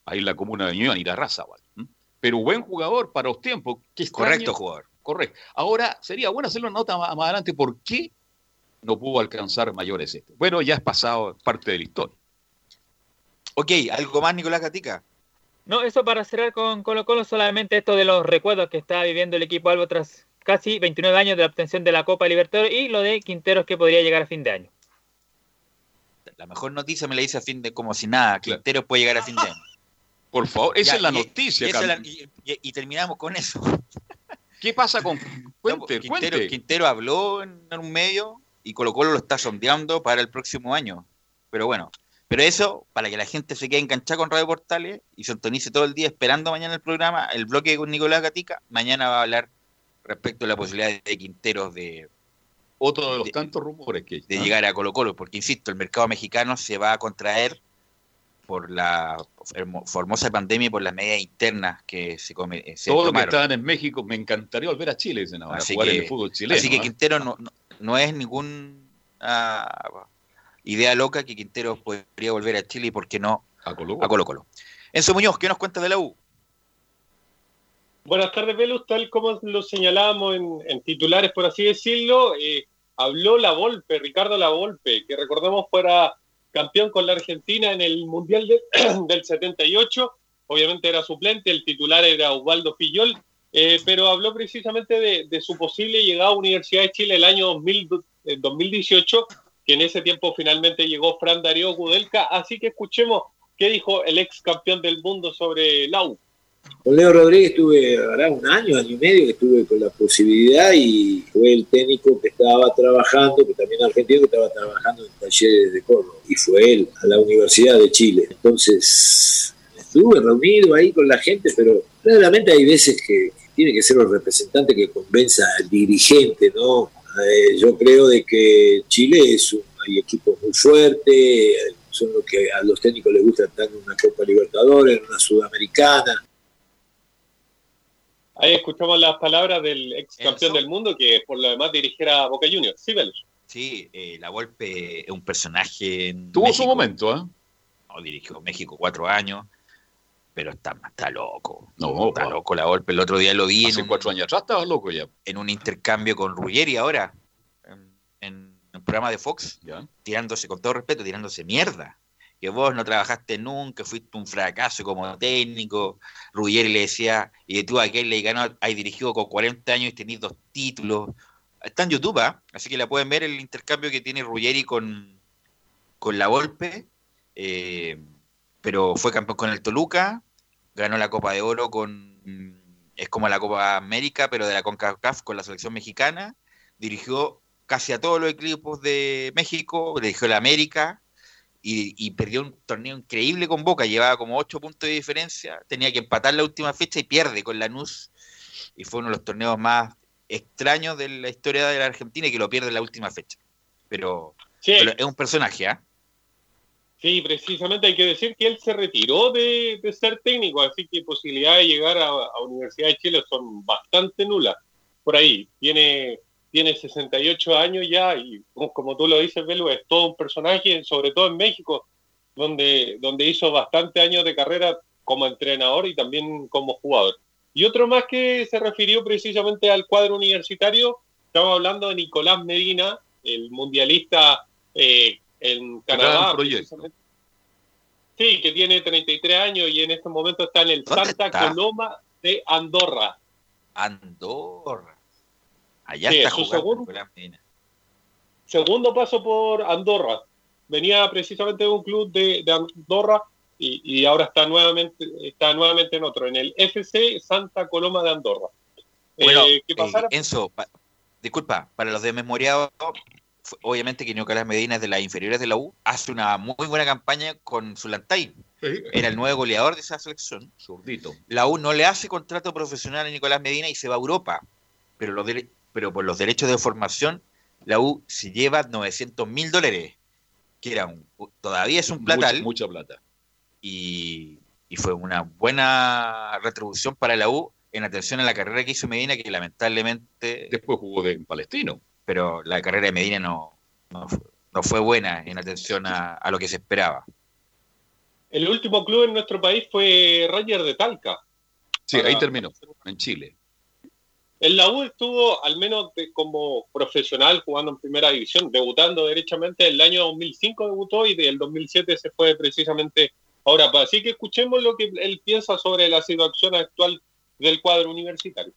ahí en la comuna de Ñuñoa, y la raza, ¿vale? Pero buen jugador para los tiempos. Qué. Correcto jugador. Correcto. Ahora, sería bueno hacer una nota más, más adelante, ¿por qué no pudo alcanzar mayores este? Bueno, ya es pasado parte de la historia. Ok, ¿algo más, Nicolás Gatica? No, eso para cerrar con Colo Colo, solamente esto de los recuerdos que está viviendo el equipo Albo tras casi 29 años de la obtención de la Copa Libertadores y lo de Quinteros que podría llegar a fin de año. La mejor noticia me la dice a fin de como si nada. Quintero puede llegar a fin de año. Por favor, esa Ya, es la y- noticia, y es la- y, y- y terminamos con eso. ¿Qué pasa con Cuente, Quintero, cuente. Quintero habló en, en un medio y Colo Colo lo está sondeando para el próximo año. Pero bueno, pero eso, para que la gente se quede enganchada con Radio Portales y sintonice todo el día esperando mañana el programa, el bloque con Nicolás Gatica, mañana va a hablar respecto a la posibilidad de Quinteros de, Otro de los tantos rumores que hay. de ¿ah? llegar a Colo Colo, porque insisto, el mercado mexicano se va a contraer por la formosa pandemia y por las medidas internas que se, come, eh, se Todos los que estaban en México, me encantaría volver a Chile, dicen ahora, Así jugar que, en el fútbol chileno. así que ¿ah? Quintero no, no, no es ningún ah, idea loca que Quintero podría volver a Chile y por qué no a Colo a Colo Colo. Enzo Muñoz, ¿qué nos cuentas de la U? Buenas tardes, Velus. Tal como lo señalábamos en, en titulares, por así decirlo, eh, habló La Volpe, Ricardo La Volpe, que recordemos fuera campeón con la Argentina en el Mundial de- del 78. Obviamente era suplente, el titular era Osvaldo Fillol, eh, pero habló precisamente de, de su posible llegada a Universidad de Chile el año 2000 eh, 2018, que en ese tiempo finalmente llegó Fran Darío Gudelka. Así que escuchemos qué dijo el ex campeón del mundo sobre la U. Con Leo Rodríguez estuve, hará un año, año y medio que estuve con la posibilidad y fue el técnico que estaba trabajando, que también argentino, que estaba trabajando en talleres de Córdoba y fue él a la Universidad de Chile. Entonces estuve reunido ahí con la gente, pero claramente hay veces que tiene que ser el representante que convenza al dirigente, ¿no? Eh, yo creo de que Chile es un, hay equipos muy fuertes, son los que a los técnicos les gusta estar en una Copa Libertadores, en una Sudamericana. Ahí escuchamos las palabras del ex campeón del mundo que por lo demás dirigiera a Boca Juniors. Sí, Velus. Sí, eh, La Volpe es un personaje en Tuvo su momento, ¿eh? No, dirigió México cuatro años, pero está, está loco. No, está loco La Volpe. El otro día lo vi Hace en un, cuatro años atrás estaba loco ya. en un intercambio con Ruggeri ahora, en, en un programa de Fox, Ya. tirándose, con todo respeto, tirándose mierda. Que vos no trabajaste nunca, fuiste un fracaso como técnico. Ruggeri le decía, y tú a aquel le ganó, hay dirigido con 40 años y tenés dos títulos. Está en YouTube, ¿ah? así que la pueden ver el intercambio que tiene Ruggeri con, con la Volpe. eh, pero fue campeón con el Toluca, ganó la Copa de Oro con. Es como la Copa América, pero de la CONCACAF con la selección mexicana. Dirigió casi a todos los equipos de México, dirigió la América y, y perdió un torneo increíble con Boca. Llevaba como 8 puntos de diferencia, tenía que empatar la última fecha y pierde con Lanús. Y fue uno de los torneos más extraños de la historia de la Argentina y que lo pierde en la última fecha. Pero, Sí. pero es un personaje, ¿ah? Sí, precisamente hay que decir que él se retiró de, de ser técnico, así que posibilidades de llegar a, a Universidad de Chile son bastante nulas. Por ahí, tiene, tiene 68 años ya y como, tú lo dices, Belu, es todo un personaje, sobre todo en México, donde, donde hizo bastante años de carrera como entrenador y también como jugador. Y otro más que se refirió precisamente al cuadro universitario, estamos hablando de Nicolás Medina, el mundialista eh, en Canadá. Proyecto. Sí, que tiene 33 años y en este momento está en el ¿Dónde Santa está? Coloma de Andorra. Andorra. Allá Sí, está jugando segundo-. Segundo paso por Andorra. Venía precisamente de un club de, de Andorra y, y ahora está nuevamente, está nuevamente en otro, en el FC Santa Coloma de Andorra. Bueno, Eh, ¿qué eh, pasara? Enzo, pa- disculpa, para los desmemoriados, obviamente que Nicolás Medina es de las inferiores de la U, hace una muy buena campaña con Zulantay. Era el nuevo goleador de esa selección. Zurdito. La U no le hace contrato profesional a Nicolás Medina y se va a Europa. Pero, los pero por los derechos de formación, la U se lleva 900 mil dólares, que era un, todavía es un platal. Mucha, mucha plata. y, y fue una buena retribución para la U en atención a la carrera que hizo Medina, que lamentablemente... Después jugó de en Palestino. Pero la carrera de Medina no, no, no fue buena en atención a, a lo que se esperaba. El último club en nuestro país fue Ranger de Talca. Sí, ahí terminó, en Chile. En la U estuvo, al menos de- como profesional, jugando en primera división, debutando derechamente el año 2005 debutó y del 2007 se fue precisamente a Europa. Así que escuchemos lo que él piensa sobre la situación actual del cuadro universitario.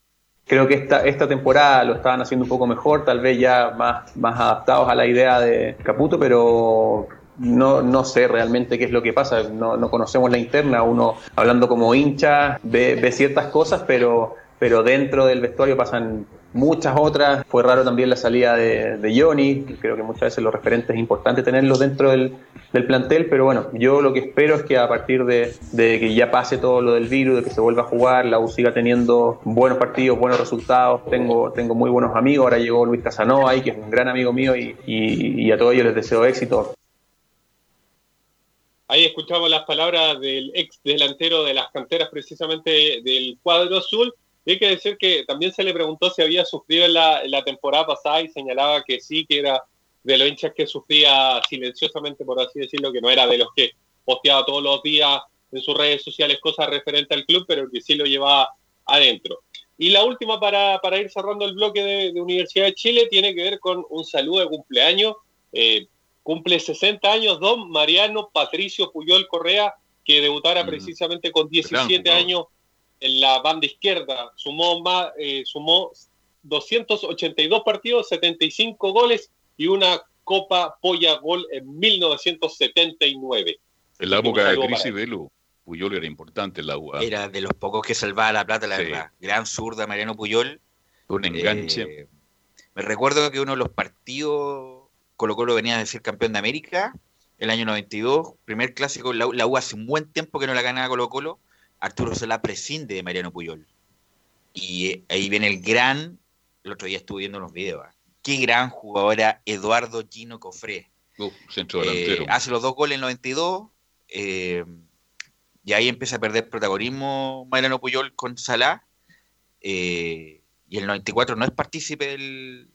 Creo que esta, esta temporada lo estaban haciendo un poco mejor, tal vez ya más, más adaptados a la idea de Caputo, pero no, no sé realmente qué es lo que pasa, no, no conocemos la interna, uno hablando como hincha ve, ve ciertas cosas, pero, pero dentro del vestuario pasan muchas otras. Fue raro también la salida de, de Johnny, creo que muchas veces los referentes es importante tenerlos dentro del, del plantel, pero bueno, yo lo que espero es que a partir de, de que ya pase todo lo del virus, de que se vuelva a jugar, la U siga teniendo buenos partidos, buenos resultados. Tengo, tengo muy buenos amigos, ahora llegó Luis Casanova ahí, que es un gran amigo mío, y, y, y a todos ellos les deseo éxito. Ahí escuchamos las palabras del ex delantero de las canteras precisamente del cuadro azul. Y hay que decir que también se le preguntó si había sufrido en la, en la temporada pasada y señalaba que sí, que era de los hinchas que sufría silenciosamente, por así decirlo, que no era de los que posteaba todos los días en sus redes sociales cosas referentes al club, pero que sí lo llevaba adentro. Y la última para, para ir cerrando el bloque de, de Universidad de Chile tiene que ver con un saludo de cumpleaños. Eh, cumple 60 años don Mariano Patricio Puyol Correa, que debutara precisamente con 17 jugador. años en la banda izquierda. Sumó, más, eh, sumó 282 partidos, 75 goles y una Copa Polla Gol en 1979. En la época de crisis. Belu, Puyol era importante en la UA. Era de los pocos que salvaba la plata, la Sí. verdad. Gran zurda, Mariano Puyol. Un enganche. Eh, me recuerdo que uno de los partidos, Colo Colo venía de ser campeón de América, el año 92, primer clásico, la, la U hace un buen tiempo que no la ganaba Colo Colo, Arturo Solá prescinde de Mariano Puyol. Y eh, ahí viene el gran, el otro día estuve viendo unos videos, ah, qué gran jugador era Eduardo Gino Cofré. Uf, centro Eh, delantero. hace los dos goles en el 92, eh, y ahí empieza a perder protagonismo Mariano Puyol con Salah, eh, y el 94 no es partícipe del,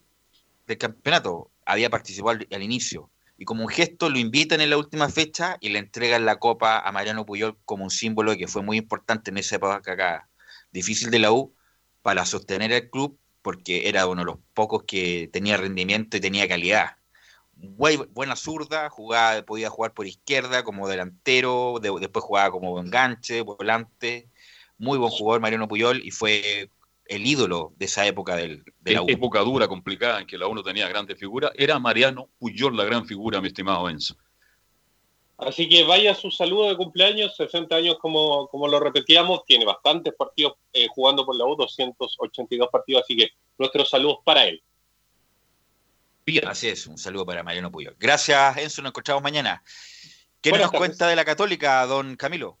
del campeonato, había participado al, al inicio. Y como un gesto lo invitan en la última fecha y le entregan la copa a Mariano Puyol como un símbolo que fue muy importante en esa época acá, difícil de la U, para sostener al club, porque era uno de los pocos que tenía rendimiento y tenía calidad. Bue- buena zurda, jugaba, podía jugar por izquierda como delantero, de- después jugaba como enganche, volante. Muy buen jugador Mariano Puyol y fue el ídolo de esa época del, de la U. Época dura, complicada, en que la U no tenía grandes figuras, era Mariano Puyol la gran figura, mi estimado Enzo. Así que vaya su saludo de cumpleaños, 60 años como, como lo repetíamos, tiene bastantes partidos eh, jugando por la U, 282 partidos, así que nuestros saludos para él. Así es, un saludo para Mariano Puyol. Gracias, Enzo, nos encontramos mañana. ¿Qué Buenas nos tardes. cuenta de la Católica, don Camilo?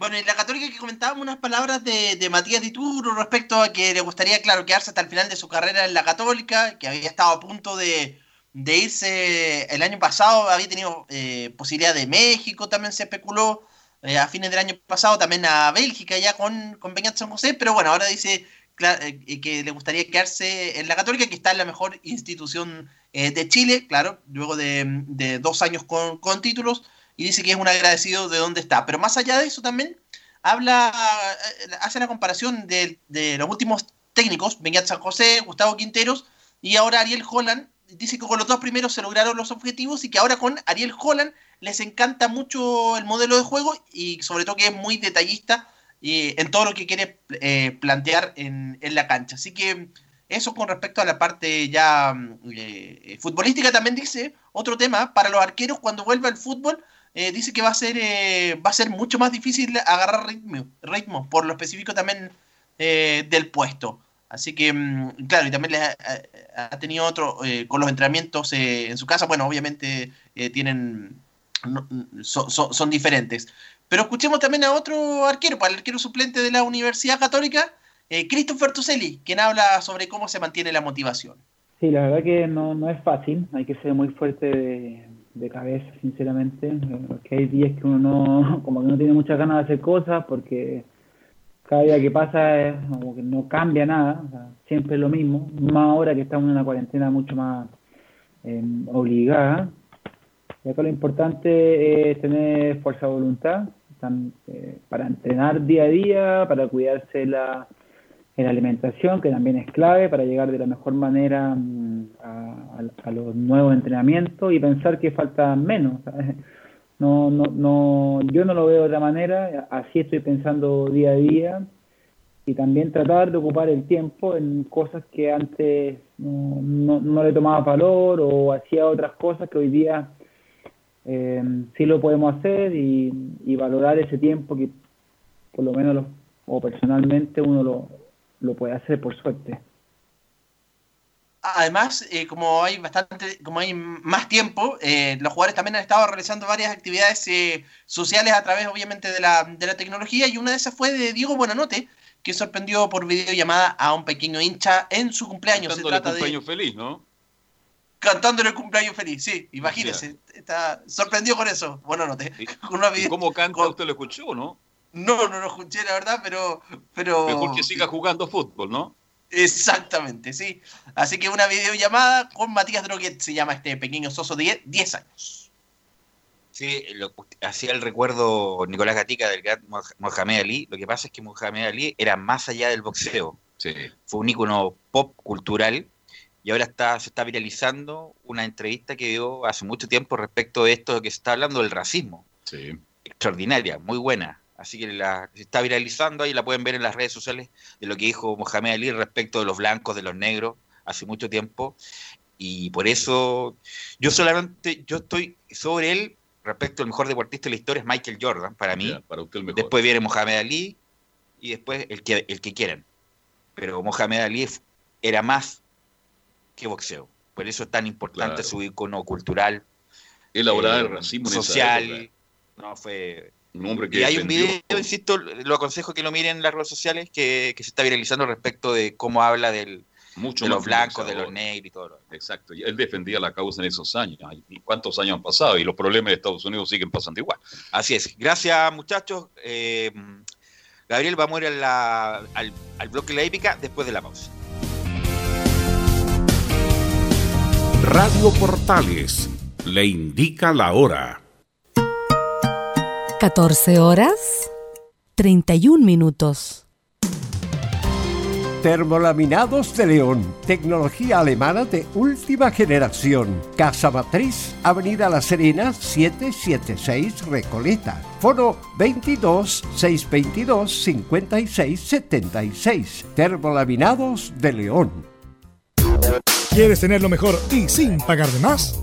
Bueno, en la Católica que comentábamos unas palabras de, de Matías Dituro respecto a que le gustaría, claro, quedarse hasta el final de su carrera en la Católica, que había estado a punto de, de irse el año pasado, había tenido eh, posibilidad de México, también se especuló eh, a fines del año pasado, también a Bélgica ya con, con Peñat San José, pero bueno, ahora dice eh, que le gustaría quedarse en la Católica, que está en la mejor institución de Chile, claro, luego de, de dos años con, con títulos, y dice que es un agradecido de dónde está. Pero más allá de eso también habla, eh, hace la comparación de, de los últimos técnicos, Beñat San José, Gustavo Quinteros y ahora Ariel Holland. Dice que con los dos primeros se lograron los objetivos y que ahora con Ariel Holland les encanta mucho el modelo de juego y sobre todo que es muy detallista eh, en todo lo que quiere eh, plantear en, en la cancha. Así que eso con respecto a la parte ya mm, eh, futbolística también dice otro tema para los arqueros cuando vuelva el fútbol eh, dice que va a ser eh, va a ser mucho más difícil agarrar ritmo, ritmo por lo específico también eh, del puesto. Así que, mm, claro, y también le ha, tenido otro con los entrenamientos en su casa. Bueno, obviamente tienen son, diferentes. Pero escuchemos también a otro arquero, para el arquero suplente de la Universidad Católica, Christopher Tuselli, quien habla sobre cómo se mantiene la motivación. Sí, la verdad que no, no es fácil, hay que ser muy fuerte de cabeza, sinceramente, eh, porque hay días que uno no, como que no tiene muchas ganas de hacer cosas, porque cada día que pasa es como que no cambia nada, o sea, siempre es lo mismo, más ahora que estamos en una cuarentena mucho más eh, obligada. Y acá lo importante es tener fuerza de voluntad, eh, para entrenar día a día, para cuidarse la, en alimentación, que también es clave para llegar de la mejor manera mm, a, los nuevos entrenamientos y pensar que falta menos. No, no, no, yo no lo veo de otra manera, así estoy pensando día a día y también tratar de ocupar el tiempo en cosas que antes no, no, no le tomaba valor o hacía otras cosas que hoy día eh, sí lo podemos hacer y, y valorar ese tiempo que por lo menos lo- o personalmente uno lo, lo puede hacer por suerte. Además, eh, como hay bastante, como hay más tiempo, eh, los jugadores también han estado realizando varias actividades eh, sociales a través, obviamente, de la, de la tecnología, y una de esas fue de Diego Buenanote, que sorprendió por videollamada a un pequeño hincha en su cumpleaños. Se trata de cumpleaños feliz, ¿no? cantándole el cumpleaños feliz, sí, imagínese, está sorprendió con eso. Buenanote. Con una ¿Y video- cómo canta? ¿Usted lo escuchó, no? No, no lo escuché, la verdad, pero, pero Mejor que siga jugando fútbol, ¿no? Exactamente, sí. Así que una videollamada con Matías Droguet se llama este pequeño soso de 10 años. Sí, lo- hacía el recuerdo Nicolás Gatica del gran Mohamed Ali. Lo que pasa es que Mohamed Ali era más allá del boxeo. Fue un ícono pop cultural y ahora está, se está viralizando una entrevista que dio hace mucho tiempo respecto de esto que se está hablando del racismo. Extraordinaria, muy buena. Así que la, se está viralizando ahí, la pueden ver en las redes sociales de lo que dijo Mohamed Ali respecto de los blancos, de los negros, hace mucho tiempo. Y por eso yo solamente, yo estoy sobre él respecto al mejor deportista de la historia es Michael Jordan, para mí. para usted el mejor. Después viene Mohamed Ali y después el que, el que quieran. Pero Mohamed Ali era más que boxeo. Por eso es tan importante Claro. su icono cultural, hablaba eh, del racismo social. No, fue... Un hombre que Y hay un video, insisto, lo aconsejo que lo miren en las redes sociales, que, que se está viralizando respecto de cómo habla del, mucho de los blancos, de los negros y todo lo Exacto. y Él defendía la causa en esos años. ¿Y cuántos años han pasado? Y los problemas de Estados Unidos siguen pasando igual. Así es. Gracias, muchachos. Eh, Gabriel, vamos a ir a la- al, al bloque de la épica después de la pausa. Radio Portales le indica la hora. 14 horas 31 minutos. Termolaminados de León, tecnología alemana de última generación. Casa Matriz, Avenida La Serena, 776 Recoleta. Foro 22 622 56 76. Termolaminados de León. ¿Quieres tener lo mejor y sin pagar de más?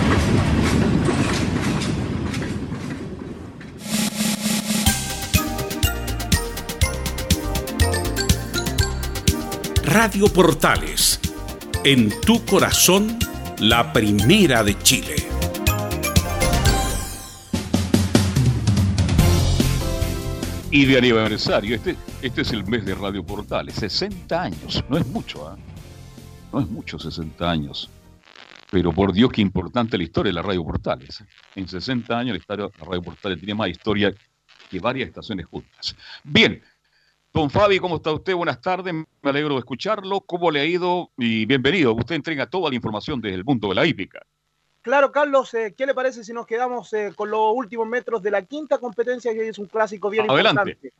Radio Portales, en tu corazón, la primera de Chile. Y de aniversario, este, este es el mes de Radio Portales, 60 años, no es mucho, ¿ah? no es mucho 60 años, pero por Dios qué importante la historia de la Radio Portales. En 60 años la Radio Portales tiene más historia que varias estaciones juntas. Bien, Don Fabi, ¿cómo está usted? Buenas tardes, me alegro de escucharlo. ¿Cómo le ha ido? Y bienvenido. Usted entrega toda la información desde el mundo de la hípica. Claro, Carlos, eh, ¿qué le parece si nos quedamos eh, con los últimos metros de la quinta competencia, que es un clásico bien Adelante. importante?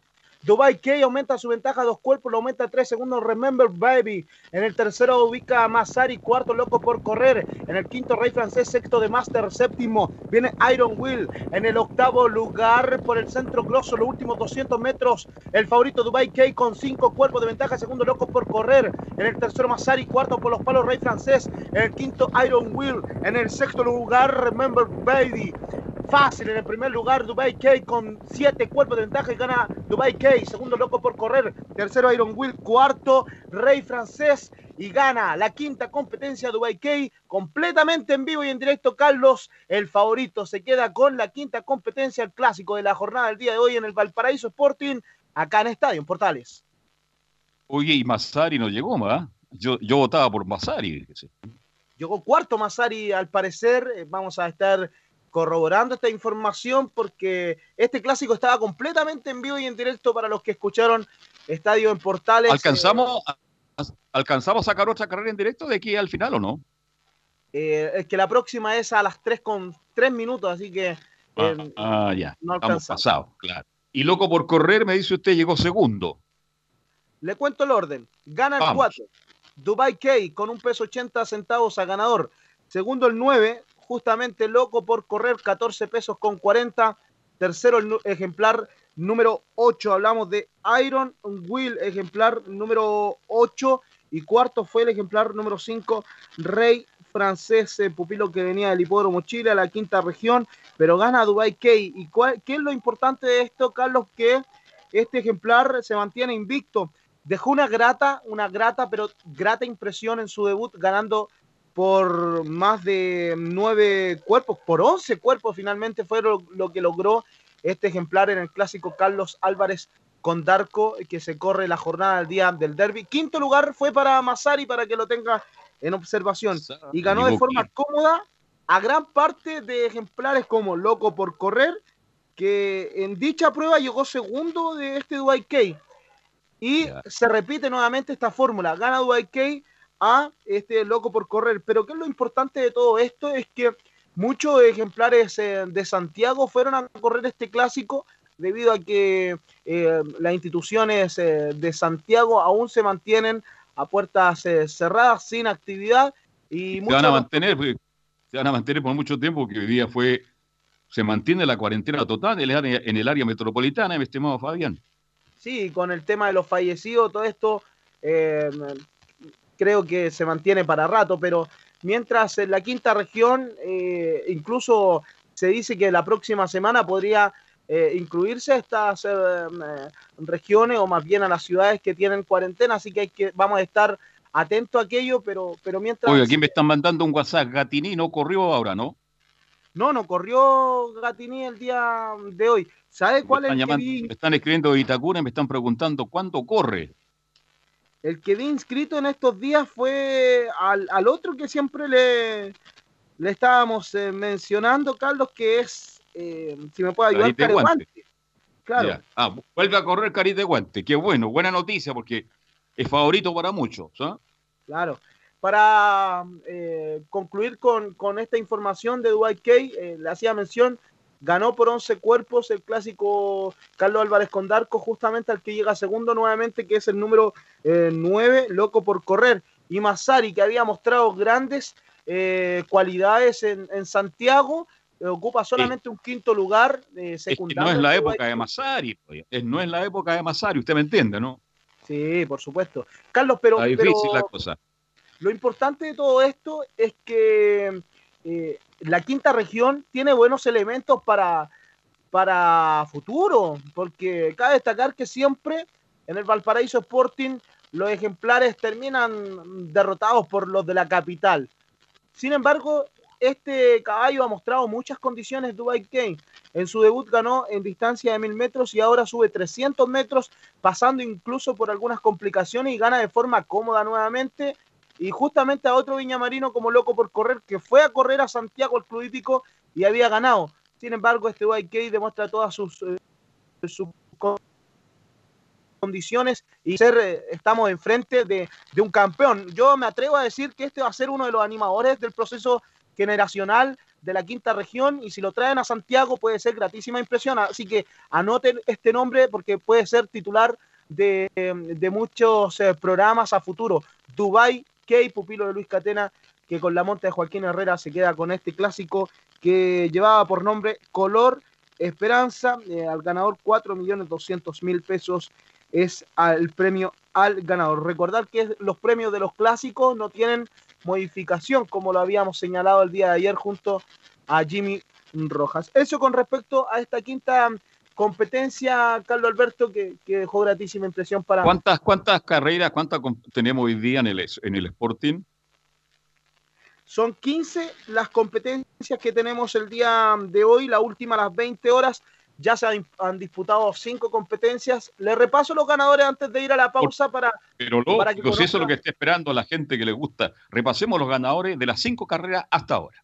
Dubai K aumenta su ventaja dos cuerpos, lo aumenta a tres segundos. Remember Baby. En el tercero ubica a Massari, cuarto loco por correr. En el quinto Rey francés, sexto de Master, séptimo viene Iron Will. En el octavo lugar por el centro Grosso, los últimos 200 metros, el favorito Dubai K con cinco cuerpos de ventaja, segundo loco por correr. En el tercero Massari, cuarto por los palos Rey francés. En el quinto Iron Will. En el sexto lugar Remember Baby. Fácil en el primer lugar, Dubai K con siete cuerpos de ventaja y gana Dubai K. Segundo, loco por correr. Tercero, Iron Will. Cuarto, Rey francés y gana la quinta competencia Dubai K completamente en vivo y en directo. Carlos, el favorito, se queda con la quinta competencia, el clásico de la jornada del día de hoy en el Valparaíso Sporting, acá en Estadio, en Portales. Oye, y Massari no llegó, ¿verdad? Yo, yo votaba por Massari. Llegó cuarto Massari, al parecer. Eh, Vamos a estar corroborando esta información porque este clásico estaba completamente en vivo y en directo para los que escucharon Estadio en Portales. ¿Alcanzamos, ¿Alcanzamos a sacar otra carrera en directo de aquí al final o no? Eh, es que la próxima es a las 3 con 3 minutos, así que eh, Ah, ah, ya. no alcanzamos. pasados, claro. Y loco por correr, me dice usted, llegó segundo. Le cuento el orden. Gana el Vamos. 4. Dubai K con un peso 80 centavos a ganador. Segundo el 9, justamente loco por correr 14 pesos con 40. Tercero el ejemplar número 8. Hablamos de Iron Will, ejemplar número 8. Y cuarto fue el ejemplar número 5, Rey francés, pupilo que venía del hipódromo Chile a la quinta región, pero gana Dubai K. ¿Y cuál, qué es lo importante de esto, Carlos? Que este ejemplar se mantiene invicto. Dejó una grata, una grata, pero grata impresión en su debut, ganando por más de nueve cuerpos, por once cuerpos finalmente fue lo, lo que logró este ejemplar en el clásico Carlos Álvarez con Darco, que se corre la jornada del día del derby. Quinto lugar fue para Massari, para que lo tenga en observación. Y ganó de forma cómoda a gran parte de ejemplares como Loco por Correr, que en dicha prueba llegó segundo de este Dubai K. Y se repite nuevamente esta fórmula. Gana Dubai K a este Loco por Correr. Pero ¿qué es lo importante de todo esto? Es que muchos ejemplares eh, de Santiago fueron a correr este clásico debido a que eh, las instituciones eh, de Santiago aún se mantienen a puertas cerradas, sin actividad. Y Se van a mantener, porque se van a mantener por mucho tiempo, porque hoy día fue, se mantiene la cuarentena total en el área, en el área metropolitana, mi estimado Fabián. Sí, con el tema de los fallecidos, todo esto eh, creo que se mantiene para rato, pero mientras en la quinta región eh, incluso se dice que la próxima semana podría eh, incluirse a estas eh, eh, regiones o más bien a las ciudades que tienen cuarentena, así que, hay que vamos a estar atentos a aquello, pero, pero mientras... Oye, aquí me están mandando un WhatsApp, Gatini no corrió ahora, ¿no? No, no corrió Gatini el día de hoy. ¿Sabe cuál me es el que vi? me están escribiendo de Itacura y me están preguntando cuándo corre. El que vi inscrito en estos días fue al, al otro que siempre le, le estábamos eh, mencionando, Carlos, que es, eh, si me puede ayudar, Carite Careguante. Guante. Claro. Ya. Ah, vuelve a correr Carite Guante. Qué bueno, buena noticia porque es favorito para muchos. ¿ah? Claro. Para eh, concluir con, con esta información de Dwight Kay, eh, le hacía mención, ganó por 11 cuerpos el clásico Carlos Álvarez Condarco, justamente al que llega segundo nuevamente, que es el número 9, loco por correr. Y Massari, que había mostrado grandes eh, cualidades en, en Santiago, eh, ocupa solamente un quinto lugar eh, Es que secundario. no es la época de Masari. pues. Es- No es la época de Masari, usted me entiende, ¿no? Sí, por supuesto. Carlos, pero, Está difícil pero la cosa. lo importante de todo esto es que eh, la quinta región tiene buenos elementos para, para futuro, porque cabe destacar que siempre en el Valparaíso Sporting los ejemplares terminan derrotados por los de la capital. Sin embargo, este caballo ha mostrado muchas condiciones Dubai Kane. En su debut ganó en distancia de 1000 metros y ahora sube 300 metros, pasando incluso por algunas complicaciones y gana de forma cómoda nuevamente. Y justamente a otro viñamarino como loco por correr, que fue a correr a Santiago el Club Hípico y había ganado. Sin embargo, este Kane demuestra todas sus, eh, sus con- condiciones y ser eh, estamos enfrente de, de un campeón. Yo me atrevo a decir que este va a ser uno de los animadores del proceso generacional de la quinta región y si lo traen a Santiago puede ser gratísima impresión. Así que anoten este nombre porque puede ser titular de, de muchos eh, programas a futuro. Dubai K, pupilo de Luis Catena, que con la monta de Joaquín Herrera se queda con este clásico que llevaba por nombre Color Esperanza. Eh, al ganador 4.200.000 pesos es el premio al ganador. Recordar que los premios de los clásicos no tienen modificación, como lo habíamos señalado el día de ayer junto a Jimmy Rojas. Eso con respecto a esta quinta competencia, Carlos Alberto, que, que dejó gratísima impresión para... ¿Cuántas, cuántas carreras, cuántas tenemos hoy día en el, en el Sporting? Son 15 las competencias que tenemos el día de hoy, la última a las 20 horas. Ya se han, han disputado cinco competencias. Le repaso los ganadores antes de ir a la pausa para, Pero para que lógico, si eso es lo que está esperando la gente que le gusta. Repasemos los ganadores de las cinco carreras hasta ahora.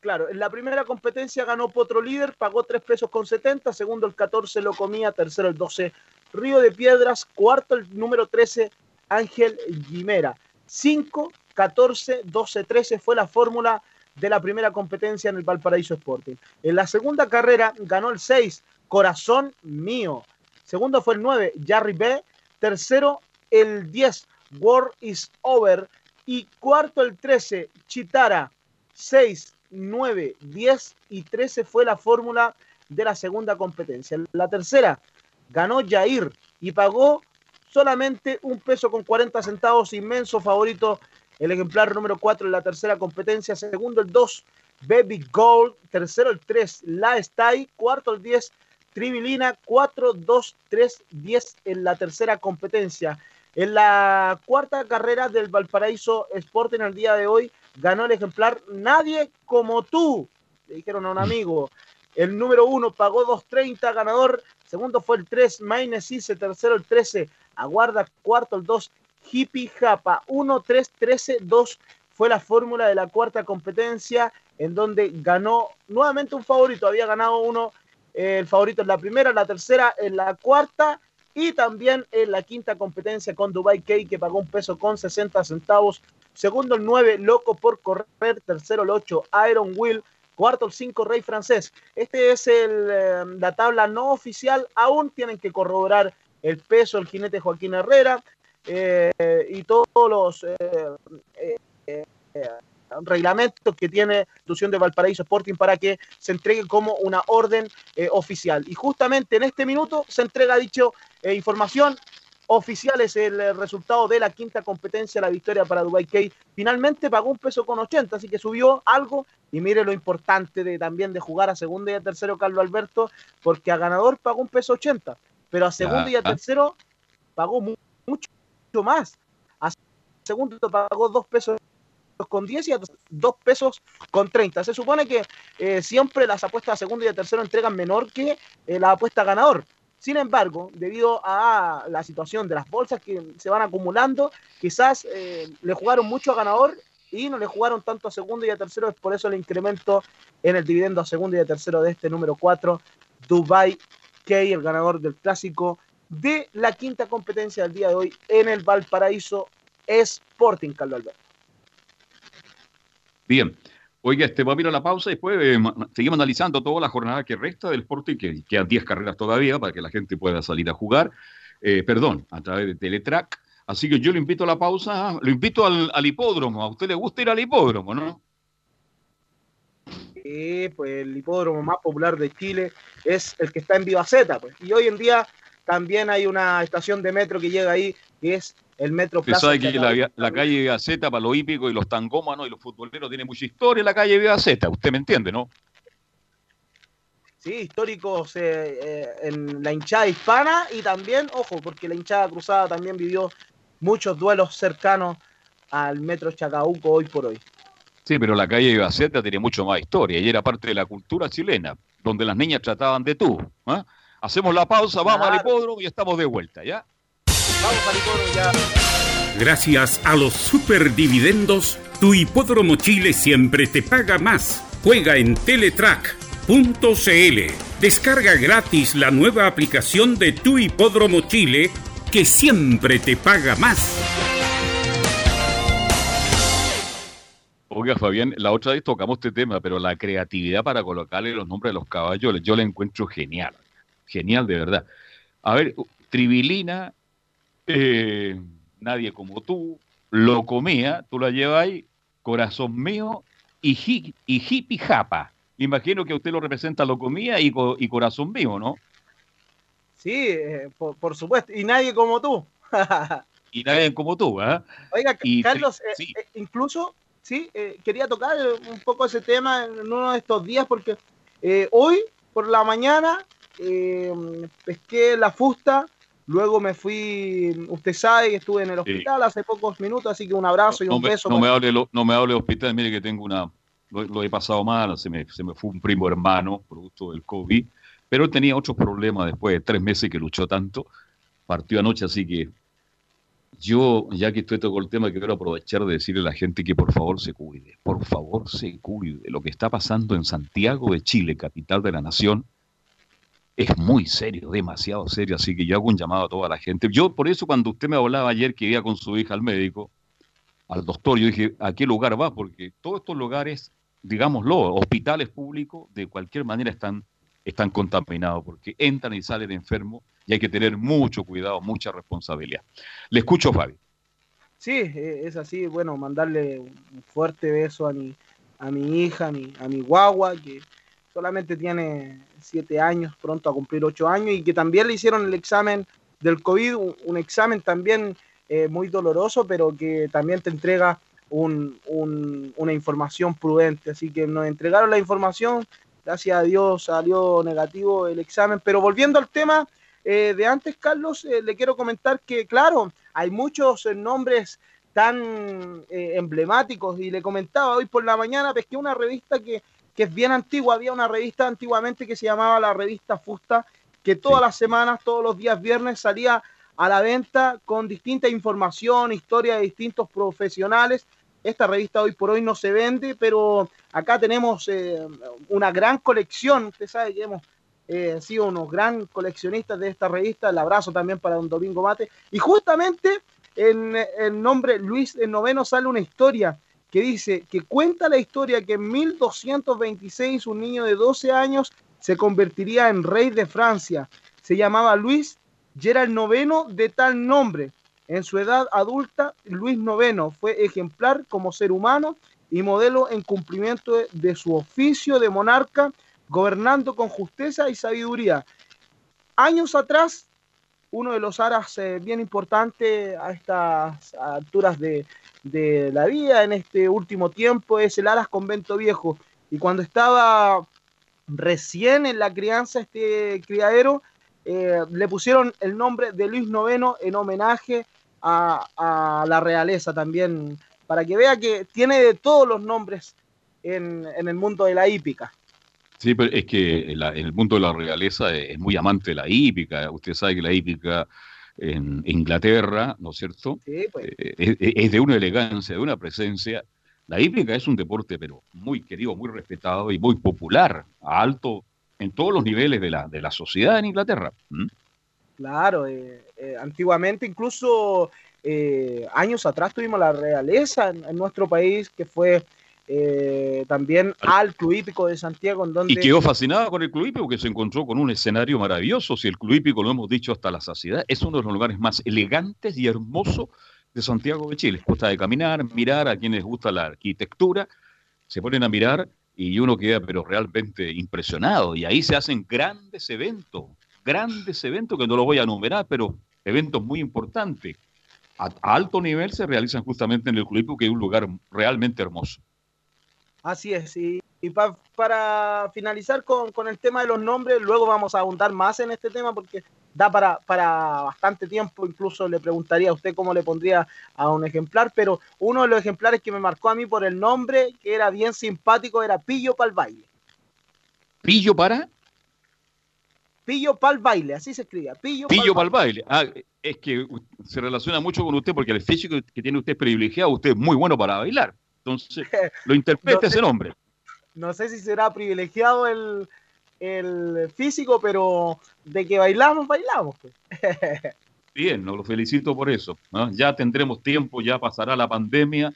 Claro, en la primera competencia ganó Potro Líder, pagó 3 pesos con 70, segundo el 14 lo comía, tercero el 12 Río de Piedras, cuarto el número 13 Ángel Guimera. 5, 14, 12, 13 fue la fórmula de la primera competencia en el Valparaíso Sporting. En la segunda carrera ganó el 6, Corazón Mío. Segundo fue el 9, Jarry B. Tercero, el 10, War is Over. Y cuarto, el 13, Chitara. 6, 9, 10 y 13 fue la fórmula de la segunda competencia. La tercera ganó Jair y pagó solamente un peso con 40 centavos, inmenso favorito el ejemplar número 4 en la tercera competencia, segundo el 2, Baby Gold, tercero el 3, La Stay, cuarto el 10, Trivilina, 4, 2, 3, 10 en la tercera competencia. En la cuarta carrera del Valparaíso Sporting el día de hoy ganó el ejemplar Nadie como tú, le dijeron a un amigo. El número 1 pagó 2.30, ganador. Segundo fue el 3, Maine Cise. Tercero el 13, Aguarda. Cuarto el 2, Hippie Japa. 1, 3, 13, 2 fue la fórmula de la cuarta competencia en donde ganó nuevamente un favorito. Había ganado uno, eh, el favorito en la primera, la tercera, en la cuarta y también en la quinta competencia con Dubai K que pagó un peso con 60 centavos. Segundo el 9, Loco por correr. Tercero el 8, Iron Will. Cuarto el 5, Rey Francés. Este es el, eh, la tabla no oficial. Aún tienen que corroborar el peso el jinete Joaquín Herrera eh, y todos los eh, eh, eh, reglamentos que tiene la institución de Valparaíso Sporting para que se entregue como una orden eh, oficial. Y justamente en este minuto se entrega dicho eh, información oficial es el resultado de la quinta competencia, la victoria para Dubai K. Finalmente pagó un peso con 80, así que subió algo. Y mire lo importante de también de jugar a segundo y a tercero Carlos Alberto, porque a ganador pagó un peso 80, pero a segundo y a Ajá. tercero pagó mu- mucho más. A segundo pagó dos pesos con 10 y a dos pesos con 30. Se supone que eh, siempre las apuestas a segundo y a tercero entregan menor que eh, la apuesta a ganador. Sin embargo, debido a la situación de las bolsas que se van acumulando, quizás eh, le jugaron mucho a ganador y no le jugaron tanto a segundo y a tercero, es por eso el incremento en el dividendo a segundo y a tercero de este número 4, Dubai Key, el ganador del clásico de la quinta competencia del día de hoy en el Valparaíso Sporting, Carlos Alberto. Bien. Oiga, este, vamos a ir a la pausa y después eh, seguimos analizando toda la jornada que resta del Sporting, que quedan 10 carreras todavía para que la gente pueda salir a jugar. Eh, perdón, a través de Teletrack. Así que yo lo invito a la pausa, lo invito al, al hipódromo. ¿A usted le gusta ir al hipódromo, no? Sí, pues el hipódromo más popular de Chile es el que está en Vivaceta, pues. Y hoy en día también hay una estación de metro que llega ahí, que es el Metro Usted Plaza. sabe que la, la calle Vivaceta para los hípicos y los tangómanos y los futboleros tiene mucha historia la calle Vivaceta, usted me entiende, ¿no? Sí, históricos eh, eh, en la hinchada hispana y también, ojo, porque la hinchada cruzada también vivió muchos duelos cercanos al Metro Chacauco hoy por hoy. Sí, pero la calle Vivaceta tiene mucho más historia y era parte de la cultura chilena, donde las niñas trataban de tú. ¿ah? Hacemos la pausa, vamos al hipódromo y estamos de vuelta, ¿ya? Gracias a los superdividendos, tu hipódromo Chile siempre te paga más. Juega en Teletrack.cl. Descarga gratis la nueva aplicación de tu hipódromo Chile que siempre te paga más. Oiga, Fabián, la otra vez tocamos este tema, pero la creatividad para colocarle los nombres de los caballos, yo la encuentro genial. Genial, de verdad. A ver, Tribilina, eh, Nadie como tú, Locomía, tú la llevas ahí, Corazón mío y, hi, y Hippie Japa. Imagino que usted lo representa Locomía y, co- y Corazón mío, ¿no? Sí, eh, por, por supuesto. Y nadie como tú. Y nadie como tú, ¿ah? Oiga, Y Carlos, eh, eh, incluso, sí, eh, quería tocar eh, un poco ese tema en uno de estos días porque eh, hoy por la mañana eh, pesqué la fusta, luego me fui, usted sabe que estuve en el hospital hace pocos minutos, así que un abrazo y no un me, beso. no me hable lo- no me hable hospital, mire que tengo una, lo, lo he pasado mal, se me, se me fue un primo hermano, producto del COVID, pero él tenía otros problemas después de tres meses que luchó tanto, partió anoche, así que yo, ya que estoy tocando el tema, quiero aprovechar de decirle a la gente que por favor se cuide, por favor se cuide. Lo que está pasando en Santiago de Chile, capital de la nación, es muy serio, demasiado serio, así que yo hago un llamado a toda la gente. Yo, por eso, cuando usted me hablaba ayer que iba con su hija al médico, al doctor, yo dije, ¿a qué lugar va? Porque todos estos lugares, digámoslo, hospitales públicos, de cualquier manera están, están contaminados, porque entran y salen enfermos y hay que tener mucho cuidado, mucha responsabilidad. Le escucho, Fabi. Sí, eh, es así, bueno, mandarle un fuerte beso a mi, a mi hija, a mi, a mi guagua, que solamente tiene siete años, pronto a cumplir ocho años, y que también le hicieron el examen del COVID, un, examen también eh, muy doloroso, pero que también te entrega un- un- una información prudente. Así que nos entregaron la información, gracias a Dios salió negativo el examen, pero volviendo al tema eh, de antes, Carlos, eh, le quiero comentar que, claro, hay muchos eh, nombres tan eh, emblemáticos y le comentaba hoy por la mañana, pesqué una revista que, que es bien antigua, había una revista antiguamente que se llamaba la revista Fusta, que todas las semanas, todos los días viernes salía a la venta con distinta información, historia de distintos profesionales. Esta revista hoy por hoy no se vende, pero acá tenemos eh, una gran colección. Usted sabe que hemos eh, sido unos gran coleccionistas de esta revista. El abrazo también para don Domingo Mate. Y justamente en el nombre Luis el Noveno sale una historia que dice que cuenta la historia que en 1226 un niño de 12 años se convertiría en rey de Francia. Se llamaba Luis y era el noveno de tal nombre. En su edad adulta, Luis IX fue ejemplar como ser humano y modelo en cumplimiento de, de su oficio de monarca, gobernando con justicia y sabiduría. Años atrás, uno de los aras eh, bien importantes a estas alturas de, la vida en este último tiempo es el Aras Convento Viejo. Y cuando estaba recién en la crianza este criadero, eh, le pusieron el nombre de Luis IX en homenaje a, a la realeza también, para que vea que tiene de todos los nombres en, en el mundo de la hípica. Sí, pero es que la- el mundo de la realeza es, es muy amante de la hípica. Usted sabe que la hípica en Inglaterra, ¿no es cierto? Sí, pues. Eh, es, es de una elegancia, de una presencia. La hípica es un deporte, pero muy querido, muy respetado y muy popular, a alto en todos los niveles de la, de la sociedad en Inglaterra. ¿Mm? Claro, eh, eh, antiguamente incluso eh, años atrás tuvimos la realeza en, en nuestro país que fue eh, también al Club Hípico de Santiago en donde Y quedó fascinada con el Club Hípico, que se encontró con un escenario maravilloso. Si el Club Hípico, lo hemos dicho hasta la saciedad, es uno de los lugares más elegantes y hermosos de Santiago de Chile. Costa de caminar, mirar a quienes gusta la arquitectura, se ponen a mirar y uno queda pero realmente impresionado. Y ahí se hacen grandes eventos, grandes eventos que no los voy a enumerar, pero eventos muy importantes. A, a alto nivel se realizan justamente en el Club Hípico, que es un lugar realmente hermoso. Así es, y, y pa- para finalizar con, con el tema de los nombres, luego vamos a abundar más en este tema porque da para, para bastante tiempo, incluso le preguntaría a usted cómo le pondría a un ejemplar, pero uno de los ejemplares que me marcó a mí por el nombre, que era bien simpático, era Pillo Pal Baile. Pillo para Pillo Pal Baile, así se escribía. Pillo, Pillo Pal para el baile. Ah, es que se relaciona mucho con usted porque el físico que tiene usted es privilegiado, usted es muy bueno para bailar. Entonces, lo interpreta No sé. ese nombre. No sé si será privilegiado el, el físico, pero de que bailamos, bailamos. Pues. Bien, no lo felicito por eso. ¿no? Ya tendremos tiempo, ya pasará la pandemia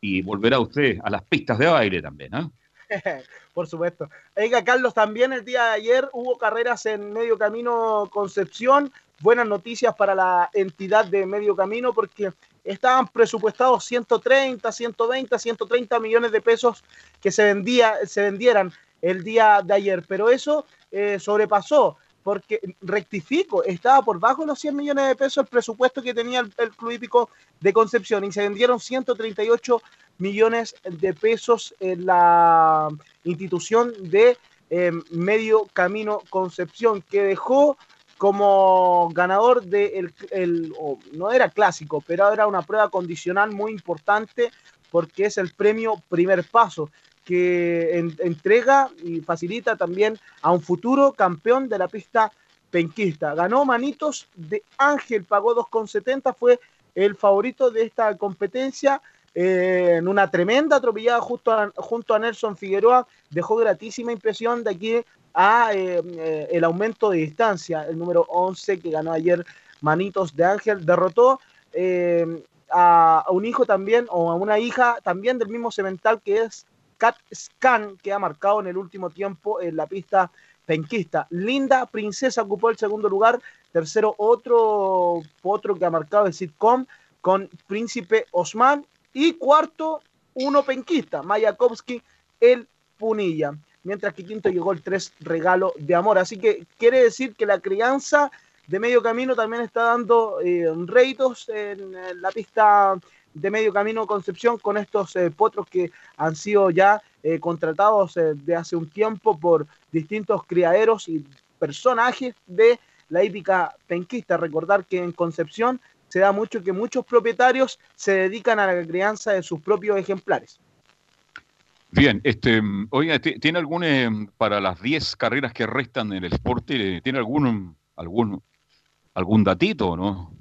y volverá usted a las pistas de baile también. ¿ah? Por supuesto. Oiga, Carlos, también el día de ayer hubo carreras en Medio Camino Concepción. Buenas noticias para la entidad de Medio Camino porque estaban presupuestados 130, 120, 130 millones de pesos que se, vendía, se vendieran el día de ayer. Pero eso eh, sobrepasó porque, rectifico, estaba por bajo los 100 millones de pesos el presupuesto que tenía el, el Club Hípico de Concepción y se vendieron 138 millones de pesos en la institución de eh, Medio Camino Concepción, que dejó como ganador de el, el- no era clásico, pero era una prueba condicional muy importante porque es el premio primer paso que en- entrega y facilita también a un futuro campeón de la pista penquista. Ganó Manitos de Ángel, pagó 2,70, fue el favorito de esta competencia eh, en una tremenda atropellada justo junto a Nelson Figueroa, dejó gratísima impresión de aquí a eh, eh, el aumento de distancia. El número 11 que ganó ayer Manitos de Ángel derrotó eh, a, un hijo también o a una hija también del mismo cemental que es Cat Scan, que ha marcado en el último tiempo en la pista penquista. Linda Princesa ocupó el segundo lugar. Tercero, otro, otro que ha marcado el sitcom con Príncipe Osman. Y cuarto, uno penquista, Mayakovsky, el Punilla. Mientras que quinto llegó el tres regalo de amor. Así que quiere decir que la crianza de medio camino también está dando eh, en, la pista de medio camino Concepción con estos eh, potros que han sido ya eh, contratados eh, de hace un tiempo por distintos criaderos y personajes de la hípica penquista. Recordar que en Concepción se da mucho que muchos propietarios se dedican a la crianza de sus propios ejemplares. Bien, este, oiga, ¿ti- ¿tiene algún, eh, para las 10 carreras que restan en el deporte, tiene algún, algún, algún datito o no?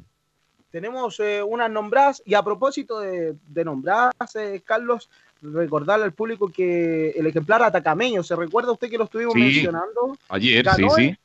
Tenemos eh, unas nombradas y a propósito de, de nombradas, eh, Carlos, recordarle al público que el ejemplar atacameño, ¿se recuerda usted que lo estuvimos Sí, mencionando? Ayer, Ganó sí, el- sí.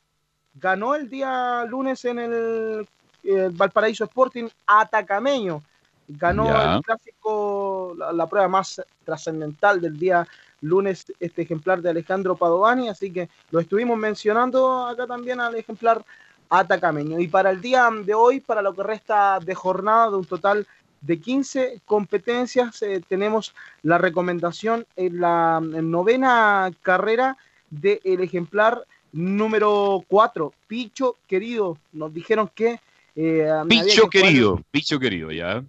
ganó el día lunes en el, eh, Valparaíso Sporting Atacameño. Ganó Ya. el clásico, la, la prueba más trascendental del día lunes, este ejemplar de Alejandro Padovani, así que lo estuvimos mencionando acá también al ejemplar atacameño. Y para el día de hoy, para lo que resta de jornada de un total de 15 competencias, eh, tenemos la recomendación en la en novena carrera del ejemplar número 4, Picho Querido. Nos dijeron que... eh, Picho que querido, picho querido, ya.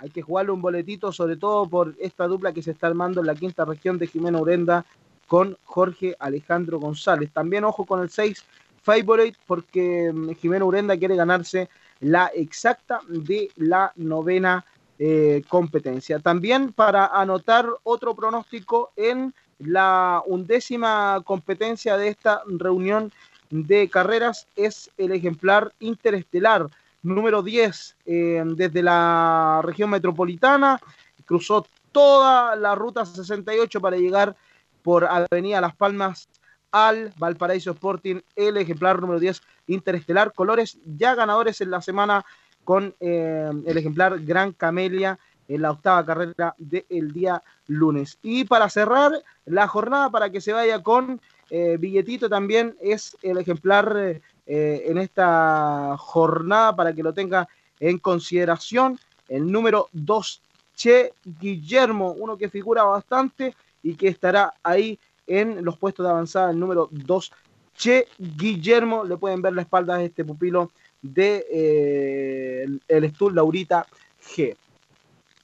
Hay que jugarle un boletito, sobre todo por esta dupla que se está armando en la quinta región de Jimena Urenda con Jorge Alejandro González. También ojo con el 6 Favorite, porque mm, Jimena Urenda quiere ganarse la exacta de la novena eh, competencia. También para anotar otro pronóstico en la undécima competencia de esta reunión de carreras es el ejemplar interestelar número 10 eh, desde la región metropolitana, cruzó toda la ruta 68 para llegar por Avenida Las Palmas al Valparaíso Sporting, el ejemplar número 10 interestelar, colores ya ganadores en la semana con eh, el ejemplar Gran Camelia en la octava carrera del día lunes. Y para cerrar la jornada, para que se vaya con eh, billetito también, es el ejemplar eh, en esta jornada, para que lo tenga en consideración, el número 2, Che Guillermo, uno que figura bastante y que estará ahí en los puestos de avanzada, el número 2, Che Guillermo, le pueden ver la espalda de este pupilo de eh, el Stur Laurita G.